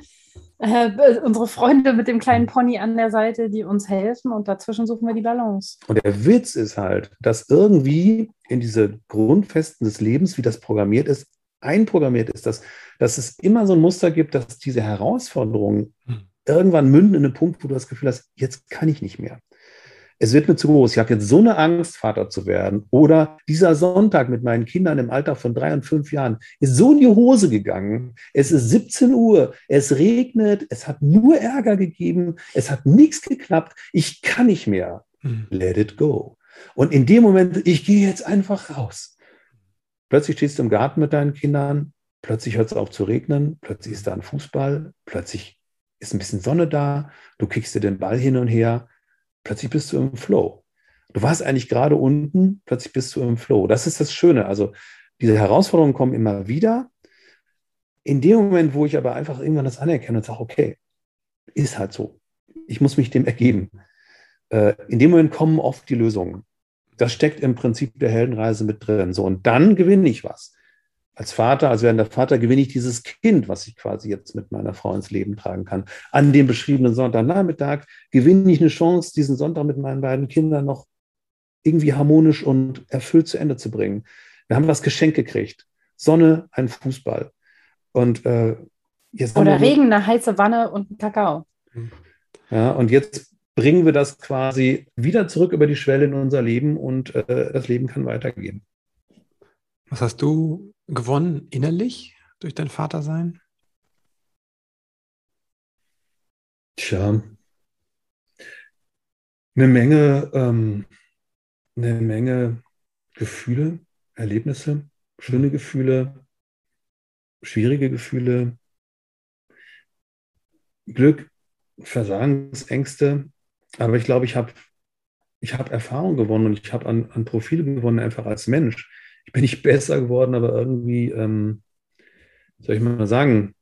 S3: äh, unsere Freunde mit dem kleinen Pony an der Seite, die uns helfen und dazwischen suchen wir die Balance.
S2: Und der Witz ist halt, dass irgendwie in diese Grundfesten des Lebens, wie das programmiert ist, einprogrammiert ist, dass, dass es immer so ein Muster gibt, dass diese Herausforderungen hm irgendwann münden in einen Punkt, wo du das Gefühl hast, jetzt kann ich nicht mehr. Es wird mir zu groß. Ich habe jetzt so eine Angst, Vater zu werden. Oder dieser Sonntag mit meinen Kindern im Alter von drei und fünf Jahren ist so in die Hose gegangen. Es ist 17 Uhr, es regnet, es hat nur Ärger gegeben, es hat nichts geklappt. Ich kann nicht mehr. Mhm. Let it go. Und in dem Moment, ich gehe jetzt einfach raus. Plötzlich stehst du im Garten mit deinen Kindern, plötzlich hört es auf zu regnen, plötzlich ist da ein Fußball, plötzlich ist ein bisschen Sonne da, du kickst dir den Ball hin und her, plötzlich bist du im Flow. Du warst eigentlich gerade unten, plötzlich bist du im Flow. Das ist das Schöne. Also diese Herausforderungen kommen immer wieder. In dem Moment, wo ich aber einfach irgendwann das anerkenne und sage, okay, ist halt so. Ich muss mich dem ergeben. Äh, in dem Moment kommen oft die Lösungen. Das steckt im Prinzip der Heldenreise mit drin. So, und dann gewinne ich was. Als Vater, als werdender Vater, gewinne ich dieses Kind, was ich quasi jetzt mit meiner Frau ins Leben tragen kann. An dem beschriebenen Sonntagnachmittag gewinne ich eine Chance, diesen Sonntag mit meinen beiden Kindern noch irgendwie harmonisch und erfüllt zu Ende zu bringen. Wir haben was geschenkt gekriegt. Sonne, ein Fußball. Und äh,
S3: jetzt Oder Regen, eine heiße Wanne und Kakao.
S2: Ja, und jetzt bringen wir das quasi wieder zurück über die Schwelle in unser Leben und äh, das Leben kann weitergehen.
S4: Was hast du gewonnen innerlich durch dein Vatersein?
S2: Tja, eine Menge, ähm, eine Menge Gefühle, Erlebnisse, schöne Gefühle, schwierige Gefühle, Glück, Versagensängste. Aber ich glaube, ich habe ich hab Erfahrung gewonnen und ich habe an, an Profile gewonnen, einfach als Mensch. Ich bin nicht besser geworden, aber irgendwie, ähm, soll ich mal sagen,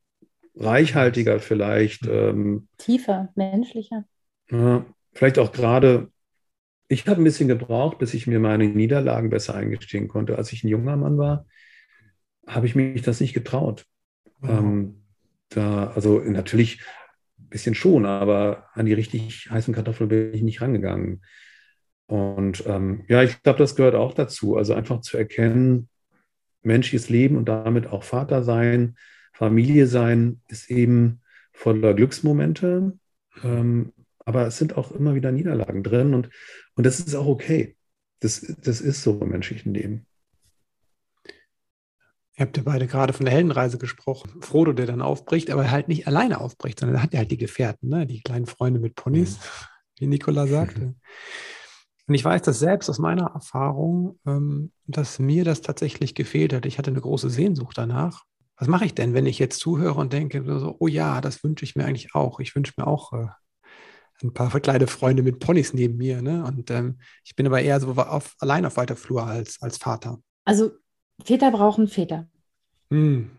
S2: reichhaltiger vielleicht. Ähm,
S3: Tiefer, menschlicher.
S2: Ja, vielleicht auch gerade, ich habe ein bisschen gebraucht, bis ich mir meine Niederlagen besser eingestehen konnte. Als ich ein junger Mann war, habe ich mich das nicht getraut. Wow. Ähm, da, also natürlich ein bisschen schon, aber an die richtig heißen Kartoffeln bin ich nicht rangegangen. Und ähm, ja, ich glaube, das gehört auch dazu. Also einfach zu erkennen, menschliches Leben und damit auch Vater sein, Familie sein, ist eben voller Glücksmomente. Ähm, aber es sind auch immer wieder Niederlagen drin und, und das ist auch okay. Das, das ist so im menschlichen Leben.
S4: Ihr habt ja beide gerade von der Heldenreise gesprochen. Frodo, der dann aufbricht, aber halt nicht alleine aufbricht, sondern er hat ja halt die Gefährten, ne? die kleinen Freunde mit Ponys, mhm. wie Nikola sagte. Mhm. Und ich weiß das selbst aus meiner Erfahrung, ähm, dass mir das tatsächlich gefehlt hat. Ich hatte eine große Sehnsucht danach. Was mache ich denn, wenn ich jetzt zuhöre und denke, so, oh ja, das wünsche ich mir eigentlich auch. Ich wünsche mir auch äh, ein paar kleine Freunde mit Ponys neben mir. Ne? Und ähm, ich bin aber eher so auf, allein auf weiter Flur als, als Vater.
S3: Also Väter brauchen Väter. Hm.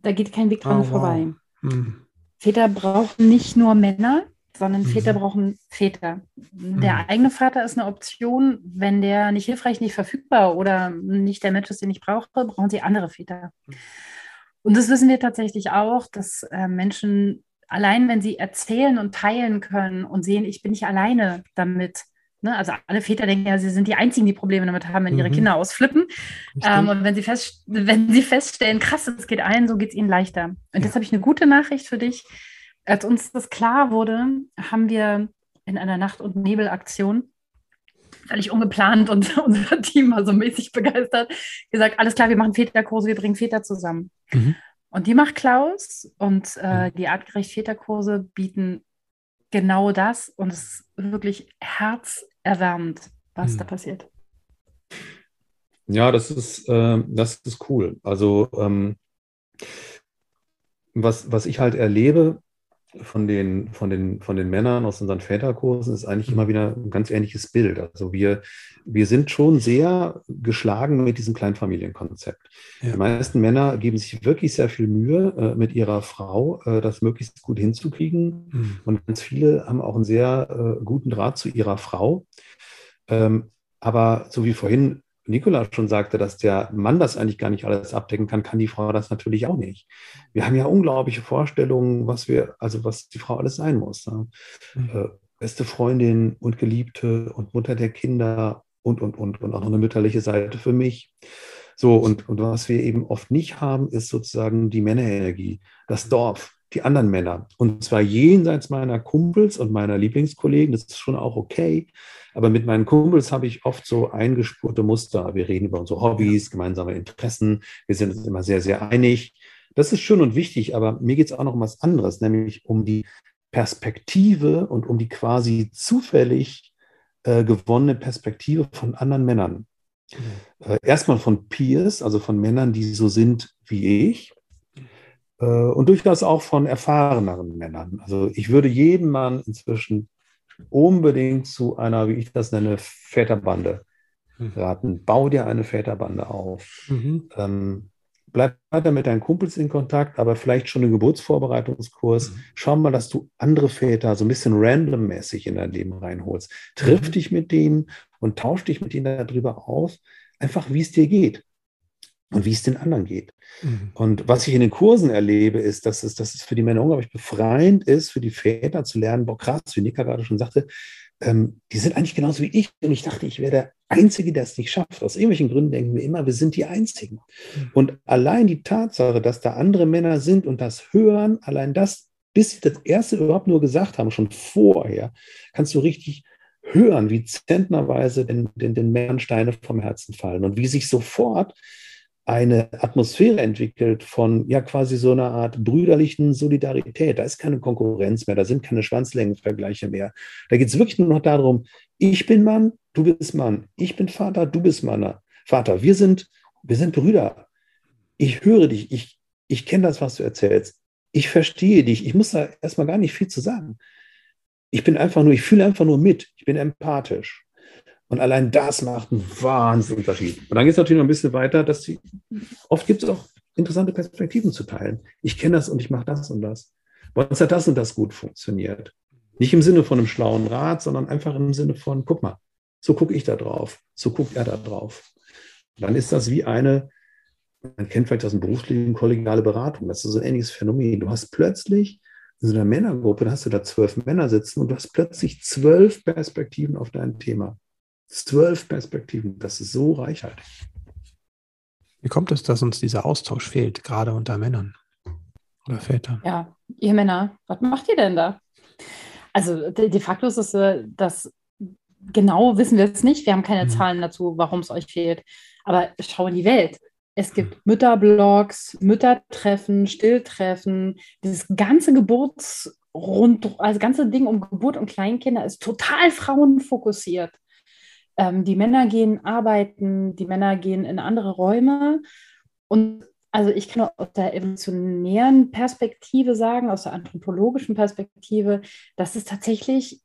S3: Da geht kein Weg dran oh, vorbei. Wow. Hm. Väter brauchen nicht nur Männer, sondern mhm. Väter brauchen Väter. Der mhm. eigene Vater ist eine Option, wenn der nicht hilfreich, nicht verfügbar oder nicht der Mensch ist, den ich brauche, brauchen sie andere Väter. Und das wissen wir tatsächlich auch, dass äh, Menschen allein, wenn sie erzählen und teilen können und sehen, ich bin nicht alleine damit. Ne? Also alle Väter denken ja, sie sind die Einzigen, die Probleme damit haben, wenn ihre mhm. Kinder ausflippen. Ähm, und wenn sie, fest, wenn sie feststellen, krass, es geht allen, so geht es ihnen leichter. Und ja. jetzt habe ich eine gute Nachricht für dich als uns das klar wurde, haben wir in einer Nacht- und Nebelaktion völlig ungeplant und unser Team war so mäßig begeistert, gesagt, alles klar, wir machen Väterkurse, wir bringen Väter zusammen. Mhm. Und die macht Klaus und äh, mhm. die artgerecht Väterkurse bieten genau das und es ist wirklich herzerwärmend, was mhm. da passiert.
S2: Ja, das ist, äh, das ist cool. Also ähm, was, was ich halt erlebe, von den, von, den, von den Männern aus unseren Väterkursen ist eigentlich immer wieder ein ganz ähnliches Bild. Also wir, wir sind schon sehr geschlagen mit diesem Kleinfamilienkonzept. Ja. Die meisten Männer geben sich wirklich sehr viel Mühe, äh, mit ihrer Frau äh, das möglichst gut hinzukriegen. Mhm. Und ganz viele haben auch einen sehr äh, guten Draht zu ihrer Frau. Ähm, aber so wie vorhin Nikola schon sagte, dass der Mann das eigentlich gar nicht alles abdecken kann, kann die Frau das natürlich auch nicht. Wir haben ja unglaubliche Vorstellungen, was wir, also was die Frau alles sein muss. Ne? Mhm. Äh, beste Freundin und Geliebte und Mutter der Kinder und, und, und, und auch noch eine mütterliche Seite für mich. So, und, und was wir eben oft nicht haben, ist sozusagen die Männerenergie, das Dorf, die anderen Männer. Und zwar jenseits meiner Kumpels und meiner Lieblingskollegen, das ist schon auch okay. Aber mit meinen Kumpels habe ich oft so eingespurte Muster. Wir reden über unsere Hobbys, gemeinsame Interessen. Wir sind uns immer sehr, sehr einig. Das ist schön und wichtig, aber mir geht es auch noch um was anderes, nämlich um die Perspektive und um die quasi zufällig äh, gewonnene Perspektive von anderen Männern. Mhm. Äh, erstmal von Peers, also von Männern, die so sind wie ich. Äh, und durchaus auch von erfahreneren Männern. Also ich würde jedem Mann inzwischen unbedingt zu einer, wie ich das nenne, Väterbande
S4: Mhm.
S2: raten. Bau dir eine Väterbande auf.
S4: Mhm.
S2: Ähm, bleib weiter mit deinen Kumpels in Kontakt, aber vielleicht schon einen Geburtsvorbereitungskurs.
S4: Mhm.
S2: Schau mal, dass du andere Väter so ein bisschen randommäßig in dein Leben reinholst. Triff
S4: Mhm.
S2: dich mit denen und tausch dich mit denen darüber aus, einfach wie es dir geht und wie es den anderen geht.
S4: Mhm.
S2: Und was ich in den Kursen erlebe, ist, dass es, dass es für die Männer unglaublich befreiend ist, für die Väter zu lernen, boah, krass, wie Nika gerade schon sagte, ähm, die sind eigentlich genauso wie ich. Und ich dachte, ich wäre der Einzige, der es nicht schafft. Aus irgendwelchen Gründen denken wir immer, wir sind die Einzigen.
S4: Mhm.
S2: Und allein die Tatsache, dass da andere Männer sind und das hören, allein das, bis sie das erste überhaupt nur gesagt haben, schon vorher, kannst du richtig hören, wie zentnerweise den, den, den Männern Steine vom Herzen fallen und wie sich sofort eine Atmosphäre entwickelt von ja quasi so einer Art brüderlichen Solidarität. Da ist keine Konkurrenz mehr, da sind keine Schwanzlängenvergleiche mehr. Da geht es wirklich nur noch darum, ich bin Mann, du bist Mann, ich bin Vater, du bist Mann. Vater, wir sind, wir sind Brüder. Ich höre dich, ich, ich kenne das, was du erzählst. Ich verstehe dich. Ich muss da erstmal gar nicht viel zu sagen. Ich bin einfach nur, ich fühle einfach nur mit. Ich bin empathisch. Und allein das macht einen Wahnsinnsunterschied. Und dann geht es natürlich noch ein bisschen weiter, dass die, oft gibt es auch interessante Perspektiven zu teilen. Ich kenne das und ich mache das und das. Bei uns hat das und das gut funktioniert. Nicht im Sinne von einem schlauen Rat, sondern einfach im Sinne von, guck mal, so gucke ich da drauf, so guckt er da drauf. Dann ist das wie eine, man kennt vielleicht aus dem Berufsleben kollegiale Beratung. Das ist so ein ähnliches Phänomen. Du hast plötzlich in so einer Männergruppe, da hast du da zwölf Männer sitzen und du hast plötzlich zwölf Perspektiven auf dein Thema. Zwölf Perspektiven, das ist so reichhaltig.
S4: Wie kommt es, dass uns dieser Austausch fehlt, gerade unter Männern oder Vätern?
S3: Ja, ihr Männer, was macht ihr denn da? Also de, facto ist es, äh, das genau wissen wir es nicht. Wir haben keine
S4: Mhm.
S3: Zahlen dazu, warum es euch fehlt. Aber schau in die Welt. Es gibt Mütterblogs, Müttertreffen, Stilltreffen, dieses ganze Geburtsrund, also das ganze Ding um Geburt und Kleinkinder ist total frauenfokussiert. Ähm, die Männer gehen arbeiten, die Männer gehen in andere Räume. Und also ich kann aus der evolutionären Perspektive sagen, aus der anthropologischen Perspektive, dass es tatsächlich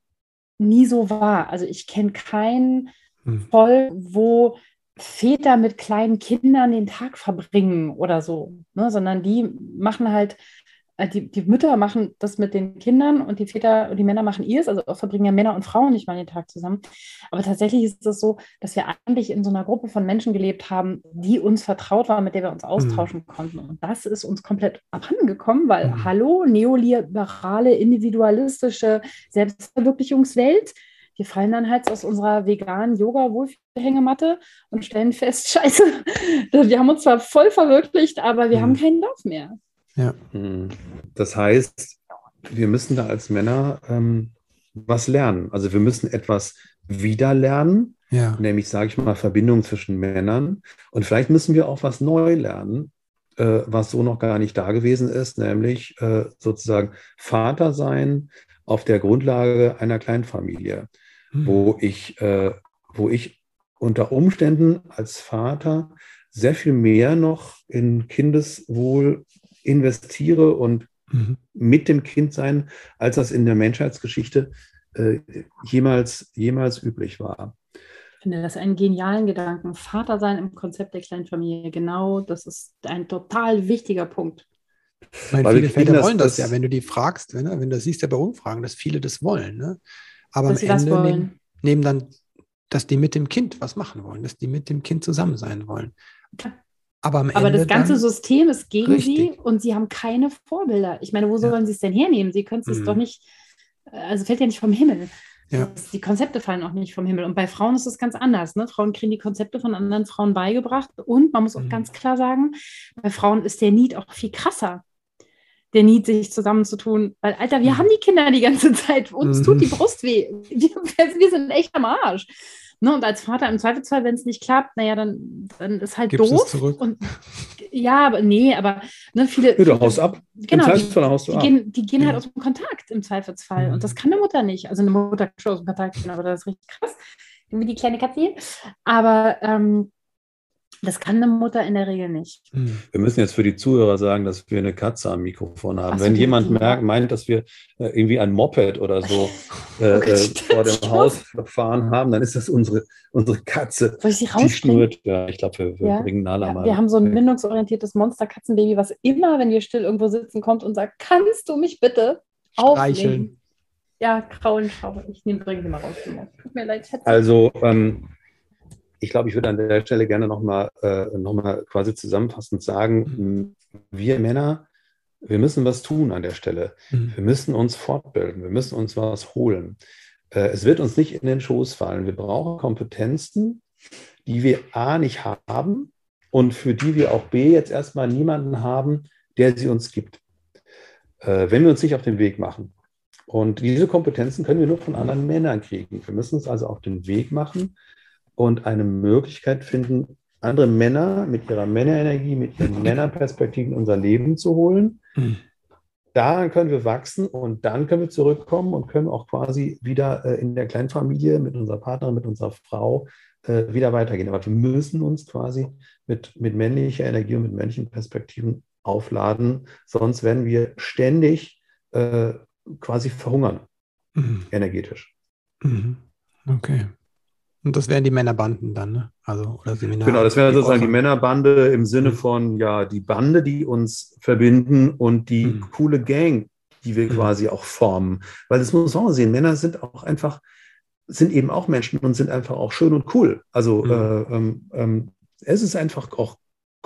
S3: nie so war. Also ich kenne kein
S4: Hm.
S3: Volk, wo Väter mit kleinen Kindern den Tag verbringen oder so, ne? sondern die machen halt, die, die Mütter machen das mit den Kindern und die Väter und die Männer machen ihrs, also verbringen ja Männer und Frauen nicht mal den Tag zusammen. Aber tatsächlich ist es so, dass wir eigentlich in so einer Gruppe von Menschen gelebt haben, die uns vertraut war, mit der wir uns austauschen konnten. Und das ist uns komplett abhanden gekommen, weil,
S4: Mhm.
S3: hallo, neoliberale, individualistische Selbstverwirklichungswelt, wir fallen dann halt aus unserer veganen Yoga-Wohlfühlhängematte und stellen fest, scheiße, wir haben uns zwar voll verwirklicht, aber wir
S4: Mhm.
S3: haben keinen Lauf mehr.
S4: Ja.
S2: Hm. Das heißt, wir müssen da als Männer ähm, was lernen. Also wir müssen etwas wieder lernen,
S4: Ja.
S2: nämlich, sage ich mal, Verbindung zwischen Männern. Und vielleicht müssen wir auch was neu lernen, äh, was so noch gar nicht da gewesen ist, nämlich äh, sozusagen Vater sein auf der Grundlage einer Kleinfamilie,
S4: Hm.
S2: wo ich, äh, wo ich unter Umständen als Vater sehr viel mehr noch in Kindeswohl investiere und
S4: Mhm.
S2: mit dem Kind sein, als das in der Menschheitsgeschichte äh, jemals, jemals üblich war.
S3: Ich finde das einen genialen Gedanken. Vater sein im Konzept der Kleinfamilie, genau, das ist ein total wichtiger Punkt.
S4: Ich meine,
S2: Weil
S4: viele Väter
S2: das-
S4: wollen das,
S2: das-
S4: ja, wenn du die fragst, wenn, wenn du das siehst ja bei Umfragen, dass viele das wollen. Ne? Aber am Ende nehmen, nehmen dann, dass die mit dem Kind was machen wollen, dass die mit dem Kind zusammen sein wollen.
S3: Ja.
S4: Aber am
S3: Aber
S4: Ende
S3: das ganze
S4: dann,
S3: System ist gegen
S4: Richtig.
S3: sie und sie haben keine Vorbilder. Ich meine, wo
S4: Ja.
S3: sollen sie es denn hernehmen? Sie können es
S4: Mhm.
S3: doch nicht, also fällt ja nicht vom Himmel.
S4: Ja.
S3: Das- Die Konzepte fallen auch nicht vom Himmel. Und bei Frauen ist es ganz anders. Ne? Frauen kriegen die Konzepte von anderen Frauen beigebracht. Und man muss auch
S4: Mhm.
S3: ganz klar sagen, bei Frauen ist der Need auch viel krasser. Der Need, sich zusammenzutun. Weil, Alter, wir
S4: Mhm.
S3: haben die Kinder die ganze Zeit. Uns
S4: Mhm.
S3: tut die Brust weh. Wir, wir sind echt am Arsch. Ne? Und als Vater im Zweifelsfall, wenn es nicht klappt, naja, dann, dann ist halt
S4: Gibst es
S3: doof.
S4: zurück.
S3: Und ja, aber nee, aber ne, viele.
S2: Ja, du haust ab. Im
S3: Genau, die,
S2: Zweifelsfall haust du
S3: die
S2: ab.
S3: gehen, die gehen halt
S4: Ja.
S3: aus dem Kontakt im Zweifelsfall.
S4: Mhm.
S3: Und das kann eine Mutter nicht. Also eine Mutter kann schon aus dem Kontakt gehen, aber das ist richtig krass. Wie die kleine Katze hier. Aber ähm, Das kann eine Mutter in der Regel nicht.
S2: Hm. Wir müssen jetzt für die Zuhörer sagen, dass wir eine Katze am Mikrofon haben.
S3: So,
S2: Wenn
S3: die-
S2: jemand
S3: die-
S2: merkt, meint, dass wir äh, irgendwie ein Moped oder so äh,
S3: Oh
S2: äh,
S3: stimmt,
S2: vor dem
S3: stimmt.
S2: Haus gefahren haben, dann ist das unsere, unsere Katze.
S3: Soll ich sie
S2: Die
S3: rausbringen?
S2: schnurrt. Ja, ich glaube, wir, wir
S3: Ja,
S2: bringen Nala
S3: Ja,
S2: mal.
S3: wir haben so ein bindungsorientiertes Monster-Katzenbaby, was immer, wenn wir still irgendwo sitzen, kommt und sagt, kannst du mich bitte aufnehmen? Ja, kraulen, schauen. Ich nehme, bringe sie mal raus. Tut mir leid, Schätze.
S2: Also, ähm, ich glaube, ich würde an der Stelle gerne nochmal äh, noch mal quasi zusammenfassend sagen, mh, wir Männer, wir müssen was tun an der Stelle.
S4: Mhm.
S2: Wir müssen uns fortbilden, wir müssen uns was holen. Äh, es wird uns nicht in den Schoß fallen. Wir brauchen Kompetenzen, die wir A nicht haben und für die wir auch B jetzt erstmal niemanden haben, der sie uns gibt, äh, wenn wir uns nicht auf den Weg machen. Und diese Kompetenzen können wir nur von anderen Männern kriegen. Wir müssen uns also auf den Weg machen und eine Möglichkeit finden, andere Männer mit ihrer Männerenergie, mit ihren Männerperspektiven in unser Leben zu holen.
S4: Mhm.
S2: Daran können wir wachsen und dann können wir zurückkommen und können auch quasi wieder äh, in der Kleinfamilie mit unserer Partnerin, mit unserer Frau äh, wieder weitergehen. Aber wir müssen uns quasi mit, mit männlicher Energie und mit männlichen Perspektiven aufladen, sonst werden wir ständig äh, quasi verhungern,
S4: Mhm.
S2: energetisch.
S4: Mhm. Okay. Und das wären die Männerbanden dann, ne? Also, oder Seminare.
S2: Genau, das wäre sozusagen die Männerbande im Sinne
S4: Mhm.
S2: von, ja, die Bande, die uns verbinden und die
S4: Mhm.
S2: coole Gang, die wir
S4: Mhm.
S2: quasi auch formen. Weil das muss man auch sehen, Männer sind auch einfach, sind eben auch Menschen und sind einfach auch schön und cool. Also
S4: Mhm.
S2: äh, ähm, ähm, es ist einfach auch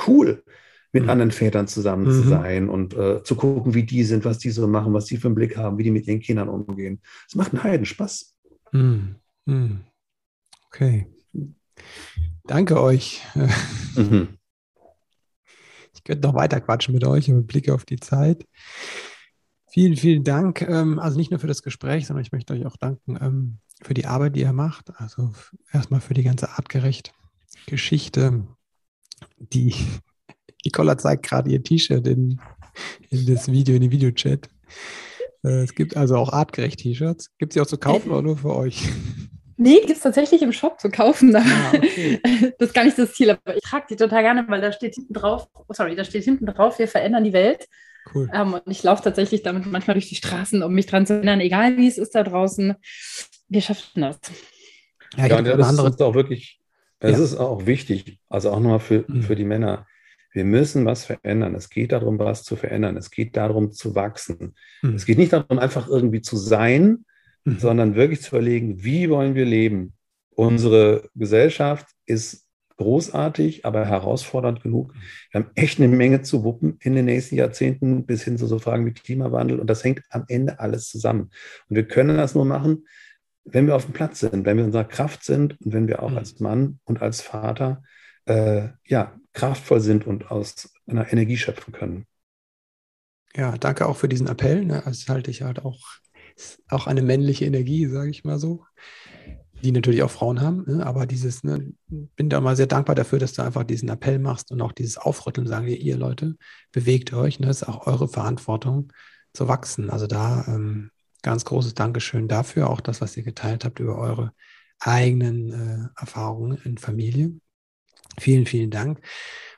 S2: cool, mit
S4: Mhm.
S2: anderen Vätern zusammen zu
S4: Mhm.
S2: sein und äh, zu gucken, wie die sind, was die so machen, was die für einen Blick haben, wie die mit ihren Kindern umgehen. Es macht einen Heiden Spaß.
S4: Mhm. Okay. Danke euch.
S2: Mhm.
S4: Ich könnte noch weiter quatschen mit euch, aber mit Blick auf die Zeit. Vielen, vielen Dank. ähm, Also nicht nur für das Gespräch, sondern ich möchte euch auch danken ähm, für die Arbeit, die ihr macht. Also erstmal für die ganze artgerecht Geschichte. Die Nicola zeigt gerade ihr T-Shirt in, in das Video, in den Videochat. Äh, Es gibt also auch artgerecht T-Shirts. Gibt es die auch zu kaufen oder nur für euch?
S3: Nee, gibt es tatsächlich im Shop zu kaufen.
S4: Ah, okay.
S3: Das ist gar nicht das Ziel, aber ich trage die total gerne, weil da steht hinten drauf, oh, sorry, da steht hinten drauf, wir verändern die Welt.
S4: Cool.
S3: Ähm, und ich laufe tatsächlich damit manchmal durch die Straßen, um mich dran zu erinnern, egal wie es ist da draußen, wir schaffen das.
S4: Ja,
S2: Ja, das
S4: andere.
S2: ist auch wirklich, es
S4: Ja.
S2: ist auch wichtig, also auch nochmal für,
S4: Mhm.
S2: für die Männer. Wir müssen was verändern. Es geht darum, was zu verändern. Es geht darum, zu wachsen.
S4: Mhm.
S2: Es geht nicht darum, einfach irgendwie zu sein,
S4: Mhm.
S2: sondern wirklich zu überlegen, wie wollen wir leben. Unsere Gesellschaft ist großartig, aber herausfordernd genug. Wir haben echt eine Menge zu wuppen in den nächsten Jahrzehnten bis hin zu so Fragen wie Klimawandel. Und das hängt am Ende alles zusammen. Und wir können das nur machen, wenn wir auf dem Platz sind, wenn wir in unserer Kraft sind und wenn wir auch
S4: Mhm.
S2: als Mann und als Vater äh, ja, kraftvoll sind und aus einer Energie schöpfen können.
S4: Ja, danke auch für diesen Appell. Ne? Das halte ich halt auch, ist auch eine männliche Energie, sage ich mal so, die natürlich auch Frauen haben. Ne? Aber dieses, ne, bin da mal sehr dankbar dafür, dass du einfach diesen Appell machst und auch dieses Aufrütteln, sagen wir, ihr Leute, bewegt euch. Ne? Das ist auch eure Verantwortung zu wachsen. Also da ähm, ganz großes Dankeschön dafür, auch das, was ihr geteilt habt über eure eigenen äh, Erfahrungen in Familie. Vielen, vielen Dank.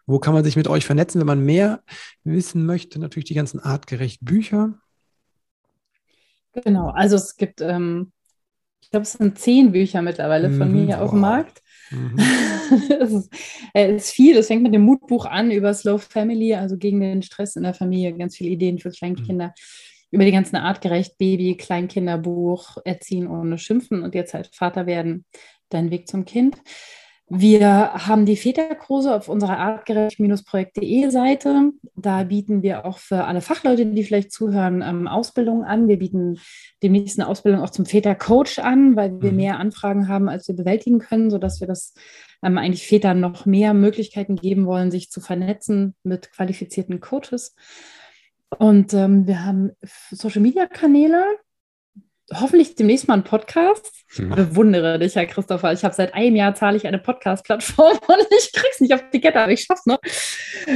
S4: Wo kann man sich mit euch vernetzen, wenn man mehr wissen möchte? Natürlich die ganzen artgerecht Bücher.
S3: Genau, also es gibt, ähm, ich glaube, es sind zehn Bücher mittlerweile von
S4: Mhm,
S3: mir auf dem. Markt.
S4: Mhm.
S3: es ist, äh, ist viel. Es fängt mit dem Mutbuch an über Slow Family, also gegen den Stress in der Familie, ganz viele Ideen für Kleinkinder, über die ganzen artgerecht Baby, Kleinkinderbuch, Erziehen ohne Schimpfen und jetzt halt Vater werden, dein Weg zum Kind. Wir haben die Väterkurse auf unserer artgerecht-projekt.de Seite. Da bieten wir auch für alle Fachleute, die vielleicht zuhören, ähm, Ausbildungen an. Wir bieten demnächst eine Ausbildung auch zum Vätercoach an, weil wir
S4: Mhm.
S3: mehr Anfragen haben, als wir bewältigen können, sodass wir das ähm, eigentlich Vätern noch mehr Möglichkeiten geben wollen, sich zu vernetzen mit qualifizierten Coaches. Und ähm, wir haben Social-Media-Kanäle, hoffentlich demnächst mal einen Podcast. Ich
S2: Mhm.
S3: bewundere dich, Herr Christopher. Ich habe seit einem Jahr zahle ich eine Podcast-Plattform und ich krieg's nicht auf die Kette, aber ich schaff's noch.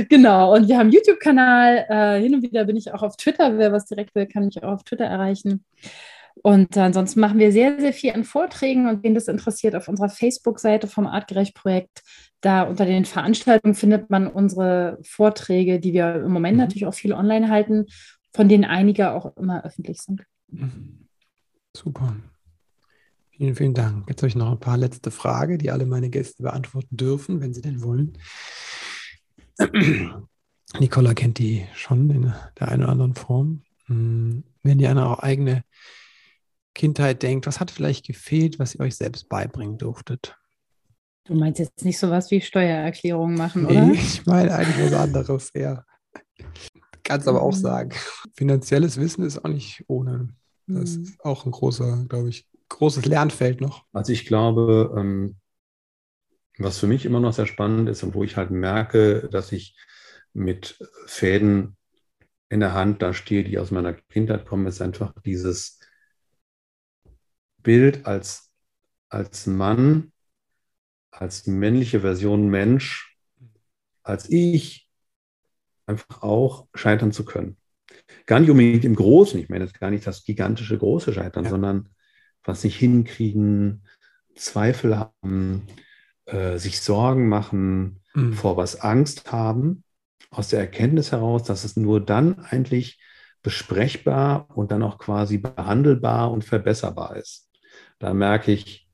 S3: Genau. Und wir haben einen YouTube-Kanal. Äh, hin und wieder bin ich auch auf Twitter. Wer was direkt will, kann mich auch auf Twitter erreichen. Und ansonsten machen wir sehr, sehr viel an Vorträgen und wen das interessiert, auf unserer Facebook-Seite vom Artgerecht-Projekt, da unter den Veranstaltungen findet man unsere Vorträge, die wir im Moment mhm. natürlich auch viel online halten, von denen einige auch immer öffentlich sind.
S4: Mhm. Super. Vielen, vielen Dank. Jetzt habe ich noch ein paar letzte Fragen, die alle meine Gäste beantworten dürfen, wenn sie denn wollen. Nicola kennt die schon in der einen oder anderen Form. Hm, wenn ihr an eure eigene Kindheit denkt, was hat vielleicht gefehlt, was ihr euch selbst beibringen durftet?
S3: Du meinst jetzt nicht sowas wie Steuererklärungen machen, nee, oder?
S4: Ich meine eigentlich was anderes, ja. Kannst aber auch mhm. sagen, finanzielles Wissen ist auch nicht ohne. Das mhm. ist auch ein großer, glaube ich, großes Lernfeld noch.
S2: Also ich glaube, ähm, was für mich immer noch sehr spannend ist und wo ich halt merke, dass ich mit Fäden in der Hand da stehe, die aus meiner Kindheit kommen, ist einfach dieses Bild als, als Mann, als männliche Version Mensch, als ich, einfach auch scheitern zu können. Gar nicht unbedingt im Großen, ich meine jetzt gar nicht das gigantische große Scheitern, ja. sondern was nicht hinkriegen, Zweifel haben, äh, sich Sorgen machen, mhm. vor was Angst haben, aus der Erkenntnis heraus, dass es nur dann eigentlich besprechbar und dann auch quasi behandelbar und verbesserbar ist. Da merke ich,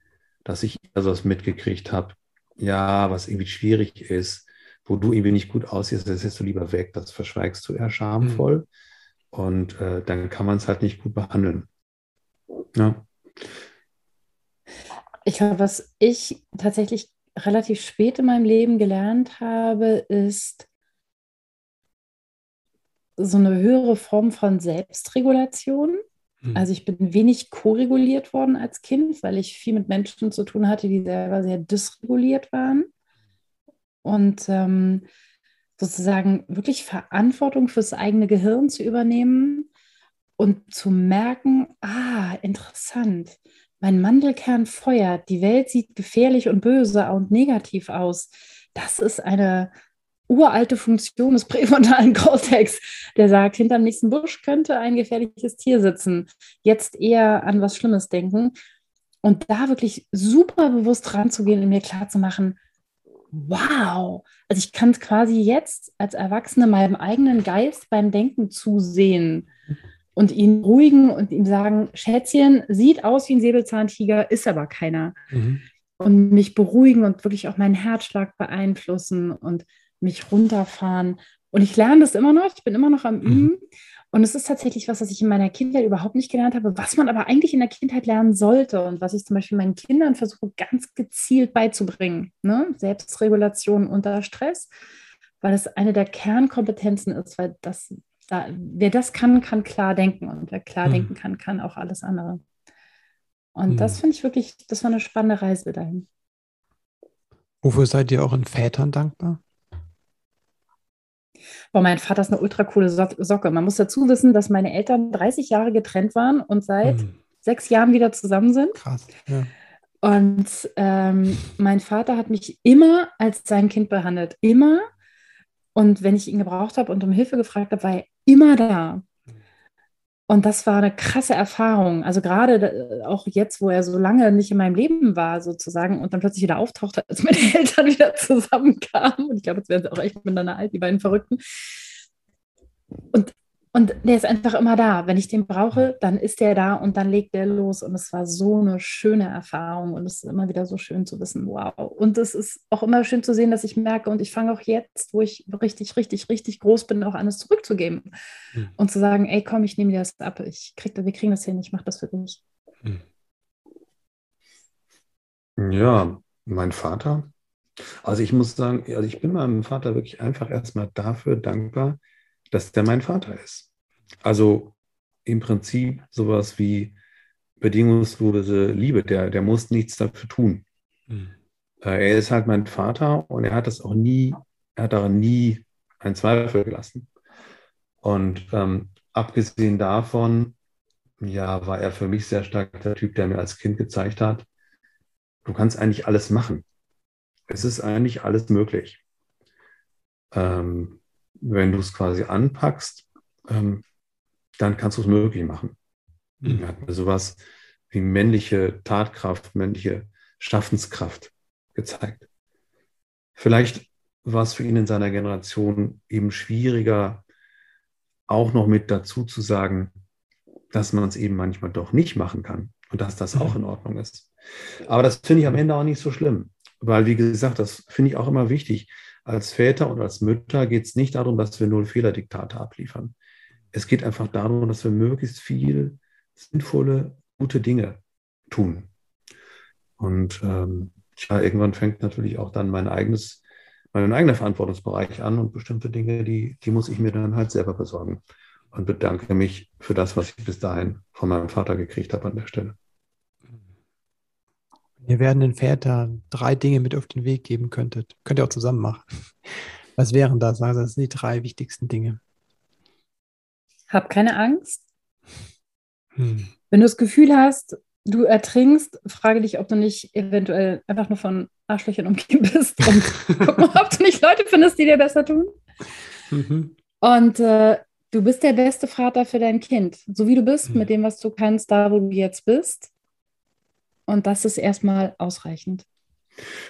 S2: dass ich also was mitgekriegt habe, ja, was irgendwie schwierig ist, wo du irgendwie nicht gut aussiehst, das lässt du lieber weg, das verschweigst du eher schamvoll mhm. Und äh, dann kann man es halt nicht gut behandeln. Ja.
S3: Ich glaube, was ich tatsächlich relativ spät in meinem Leben gelernt habe, ist so eine höhere Form von Selbstregulation. Mhm. Also ich bin wenig koreguliert worden als Kind, weil ich viel mit Menschen zu tun hatte, die selber sehr dysreguliert waren. Und ähm, sozusagen wirklich Verantwortung fürs eigene Gehirn zu übernehmen und zu merken, ah, interessant, mein Mandelkern feuert, die Welt sieht gefährlich und böse und negativ aus. Das ist eine uralte Funktion des präfrontalen Cortex, der sagt, hinterm nächsten Busch könnte ein gefährliches Tier sitzen. Jetzt eher an was Schlimmes denken. Und da wirklich super bewusst ranzugehen und mir klarzumachen, wow, also ich kann quasi jetzt als Erwachsene meinem eigenen Geist beim Denken zusehen und ihn ruhigen und ihm sagen, Schätzchen, sieht aus wie ein Säbelzahntiger, ist aber keiner. Mhm. Und mich beruhigen und wirklich auch meinen Herzschlag beeinflussen und mich runterfahren. Und ich lerne das immer noch, ich bin immer noch am mhm. Und es ist tatsächlich was, was ich in meiner Kindheit überhaupt nicht gelernt habe, was man aber eigentlich in der Kindheit lernen sollte und was ich zum Beispiel meinen Kindern versuche ganz gezielt beizubringen. Ne? Selbstregulation unter Stress, weil es eine der Kernkompetenzen ist, weil das da, wer das kann, kann klar denken. Und wer klar mhm. denken kann, kann auch alles andere. Und mhm. das finde ich wirklich, das war eine spannende Reise dahin.
S4: Wofür seid ihr euren Vätern dankbar?
S3: Boah, mein Vater ist eine ultra coole so Socke. Man muss dazu wissen, dass meine Eltern 30 Jahre getrennt waren und seit mhm. sechs Jahren wieder zusammen sind.
S4: Krass, ja.
S3: Und ähm, mein Vater hat mich immer als sein Kind behandelt. Immer. Und wenn ich ihn gebraucht habe und um Hilfe gefragt habe, war er immer da. Und das war eine krasse Erfahrung. Also gerade äh, auch jetzt, wo er so lange nicht in meinem Leben war, sozusagen, und dann plötzlich wieder auftauchte, als meine Eltern wieder zusammenkamen. Und ich glaube, jetzt werden sie auch echt miteinander alt, die beiden Verrückten. Und und der ist einfach immer da. Wenn ich den brauche, dann ist der da und dann legt der los. Und es war so eine schöne Erfahrung. Und es ist immer wieder so schön zu wissen, wow. Und es ist auch immer schön zu sehen, dass ich merke, und ich fange auch jetzt, wo ich richtig, richtig, richtig groß bin, auch alles zurückzugeben. Mhm. Und zu sagen, ey, komm, ich nehme dir das ab. Ich krieg, wir kriegen das hin, ich mache das für dich. Mhm.
S2: Ja, mein Vater. Also ich muss sagen, also ich bin meinem Vater wirklich einfach erstmal dafür dankbar, dass der mein Vater ist. Also im Prinzip sowas wie bedingungslose Liebe, der, der muss nichts dafür tun. Mhm. er ist halt mein Vater und er hat das auch nie, er hat daran nie einen Zweifel gelassen. Und ähm, abgesehen davon, ja, war er für mich sehr stark der Typ, der mir als Kind gezeigt hat, du kannst eigentlich alles machen. Es ist eigentlich alles möglich. Ähm, wenn du es quasi anpackst, ähm, dann kannst du es möglich machen. Mhm. Er hat mir sowas wie männliche Tatkraft, männliche Schaffenskraft gezeigt. Vielleicht war es für ihn in seiner Generation eben schwieriger, auch noch mit dazu zu sagen, dass man es eben manchmal doch nicht machen kann und dass das auch mhm. in Ordnung ist. Aber das finde ich am Ende auch nicht so schlimm, weil, wie gesagt, das finde ich auch immer wichtig. Als Väter und als Mütter geht es nicht darum, dass wir null Fehlerdiktate abliefern. Es geht einfach darum, dass wir möglichst viel sinnvolle, gute Dinge tun. Und ähm, ja, irgendwann fängt natürlich auch dann mein eigenes, mein eigener Verantwortungsbereich an und bestimmte Dinge, die, die muss ich mir dann halt selber besorgen. Und bedanke mich für das, was ich bis dahin von meinem Vater gekriegt habe an der Stelle.
S4: Ihr werden den Väter drei Dinge mit auf den Weg geben könntet. Könnt ihr auch zusammen machen. Was wären das? Also das sind die drei wichtigsten Dinge.
S3: Hab keine Angst. Hm. Wenn du das Gefühl hast, du ertrinkst, frage dich, ob du nicht eventuell einfach nur von Arschlöchern umgeben bist und guck mal, ob du nicht Leute findest, die dir besser tun. Mhm. Und äh, du bist der beste Vater für dein Kind, so wie du bist, mhm. mit dem, was du kannst, da, wo du jetzt bist. Und das ist erstmal ausreichend.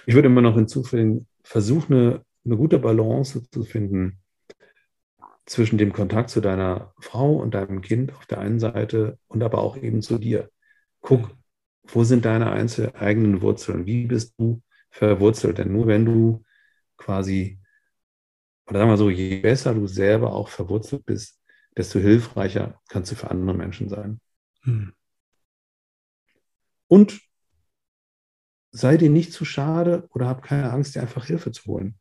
S2: Ich würde immer noch hinzufügen, versuch eine, eine gute Balance zu finden zwischen dem Kontakt zu deiner Frau und deinem Kind auf der einen Seite und aber auch eben zu dir. Guck, wo sind deine einzelnen eigenen Wurzeln? Wie bist du verwurzelt? Denn nur wenn du quasi, oder sagen wir so, je besser du selber auch verwurzelt bist, desto hilfreicher kannst du für andere Menschen sein. Hm. Und sei dir nicht zu schade oder hab keine Angst, dir einfach Hilfe zu holen.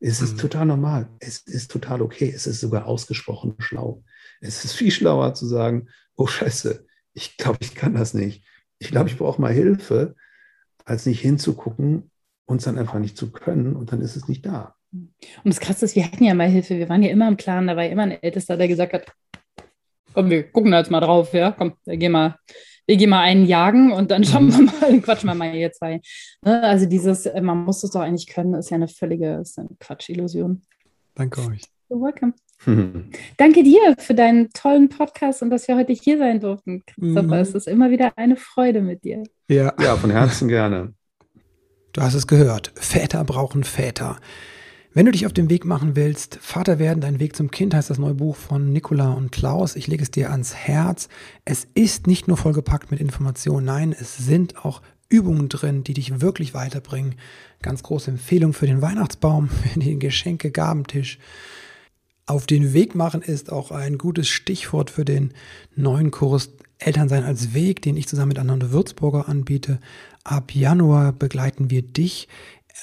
S2: Es ist mhm. total normal. Es ist total okay. Es ist sogar ausgesprochen schlau. Es ist viel schlauer zu sagen, oh Scheiße, ich glaube, ich kann das nicht. Ich glaube, ich brauche mal Hilfe, als nicht hinzugucken und es dann einfach nicht zu können und dann ist es nicht da.
S3: Und das Krasse ist, wir hatten ja mal Hilfe. Wir waren ja immer im Clan, da war immer ein Ältester, der gesagt hat, komm, wir gucken da jetzt mal drauf, ja, komm, geh mal, wir gehen mal einen jagen und dann schauen wir mhm. mal, dann quatschen wir mal hier zwei. Ne? Also dieses, äh, man muss es doch eigentlich können, ist ja eine völlige ist eine Quatschillusion.
S4: Danke euch.
S3: You're welcome. Danke dir für deinen tollen Podcast und dass wir heute hier sein durften, Christopher. Mhm. Es ist immer wieder eine Freude mit dir.
S2: Ja, ja von Herzen gerne.
S4: Du hast es gehört. Väter brauchen Väter. Wenn du dich auf den Weg machen willst, Vater werden, dein Weg zum Kind heißt das neue Buch von Nicola und Klaus. Ich lege es dir ans Herz. Es ist nicht nur vollgepackt mit Informationen, nein, es sind auch Übungen drin, die dich wirklich weiterbringen. Ganz große Empfehlung für den Weihnachtsbaum, für den Geschenke-Gabentisch. Auf den Weg machen ist auch ein gutes Stichwort für den neuen Kurs Elternsein als Weg, den ich zusammen mit Ananda Würzburger anbiete. Ab Januar begleiten wir dich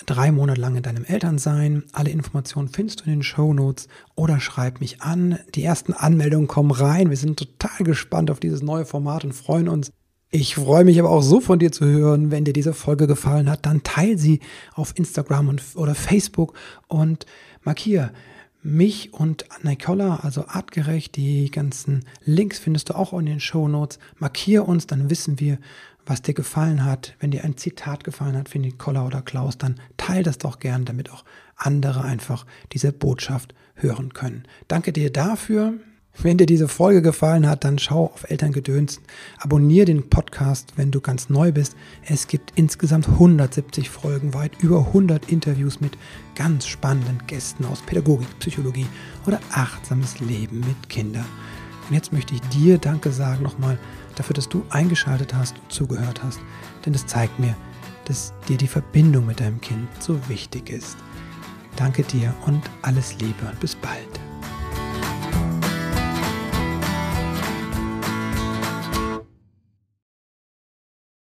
S4: drei Monate lang in deinem Elternsein. Alle Informationen findest du in den Show Notes oder schreib mich an. Die ersten Anmeldungen kommen rein. Wir sind total gespannt auf dieses neue Format und freuen uns. Ich freue mich aber auch so von dir zu hören. Wenn dir diese Folge gefallen hat, dann teil sie auf Instagram und, oder Facebook und markiere mich und Nicola, also artgerecht. Die ganzen Links findest du auch in den Show Notes. Markiere uns, dann wissen wir, was dir gefallen hat. Wenn dir ein Zitat gefallen hat, finde ich Koller oder Klaus, dann teil das doch gern, damit auch andere einfach diese Botschaft hören können. Danke dir dafür. Wenn dir diese Folge gefallen hat, dann schau auf Elterngedöns, abonniere den Podcast, wenn du ganz neu bist. Es gibt insgesamt 170 Folgen, weit über 100 Interviews mit ganz spannenden Gästen aus Pädagogik, Psychologie oder achtsames Leben mit Kindern. Und jetzt möchte ich dir Danke sagen nochmal dafür, dass du eingeschaltet hast und zugehört hast, denn es zeigt mir, dass dir die Verbindung mit deinem Kind so wichtig ist. Danke dir und alles Liebe und bis bald.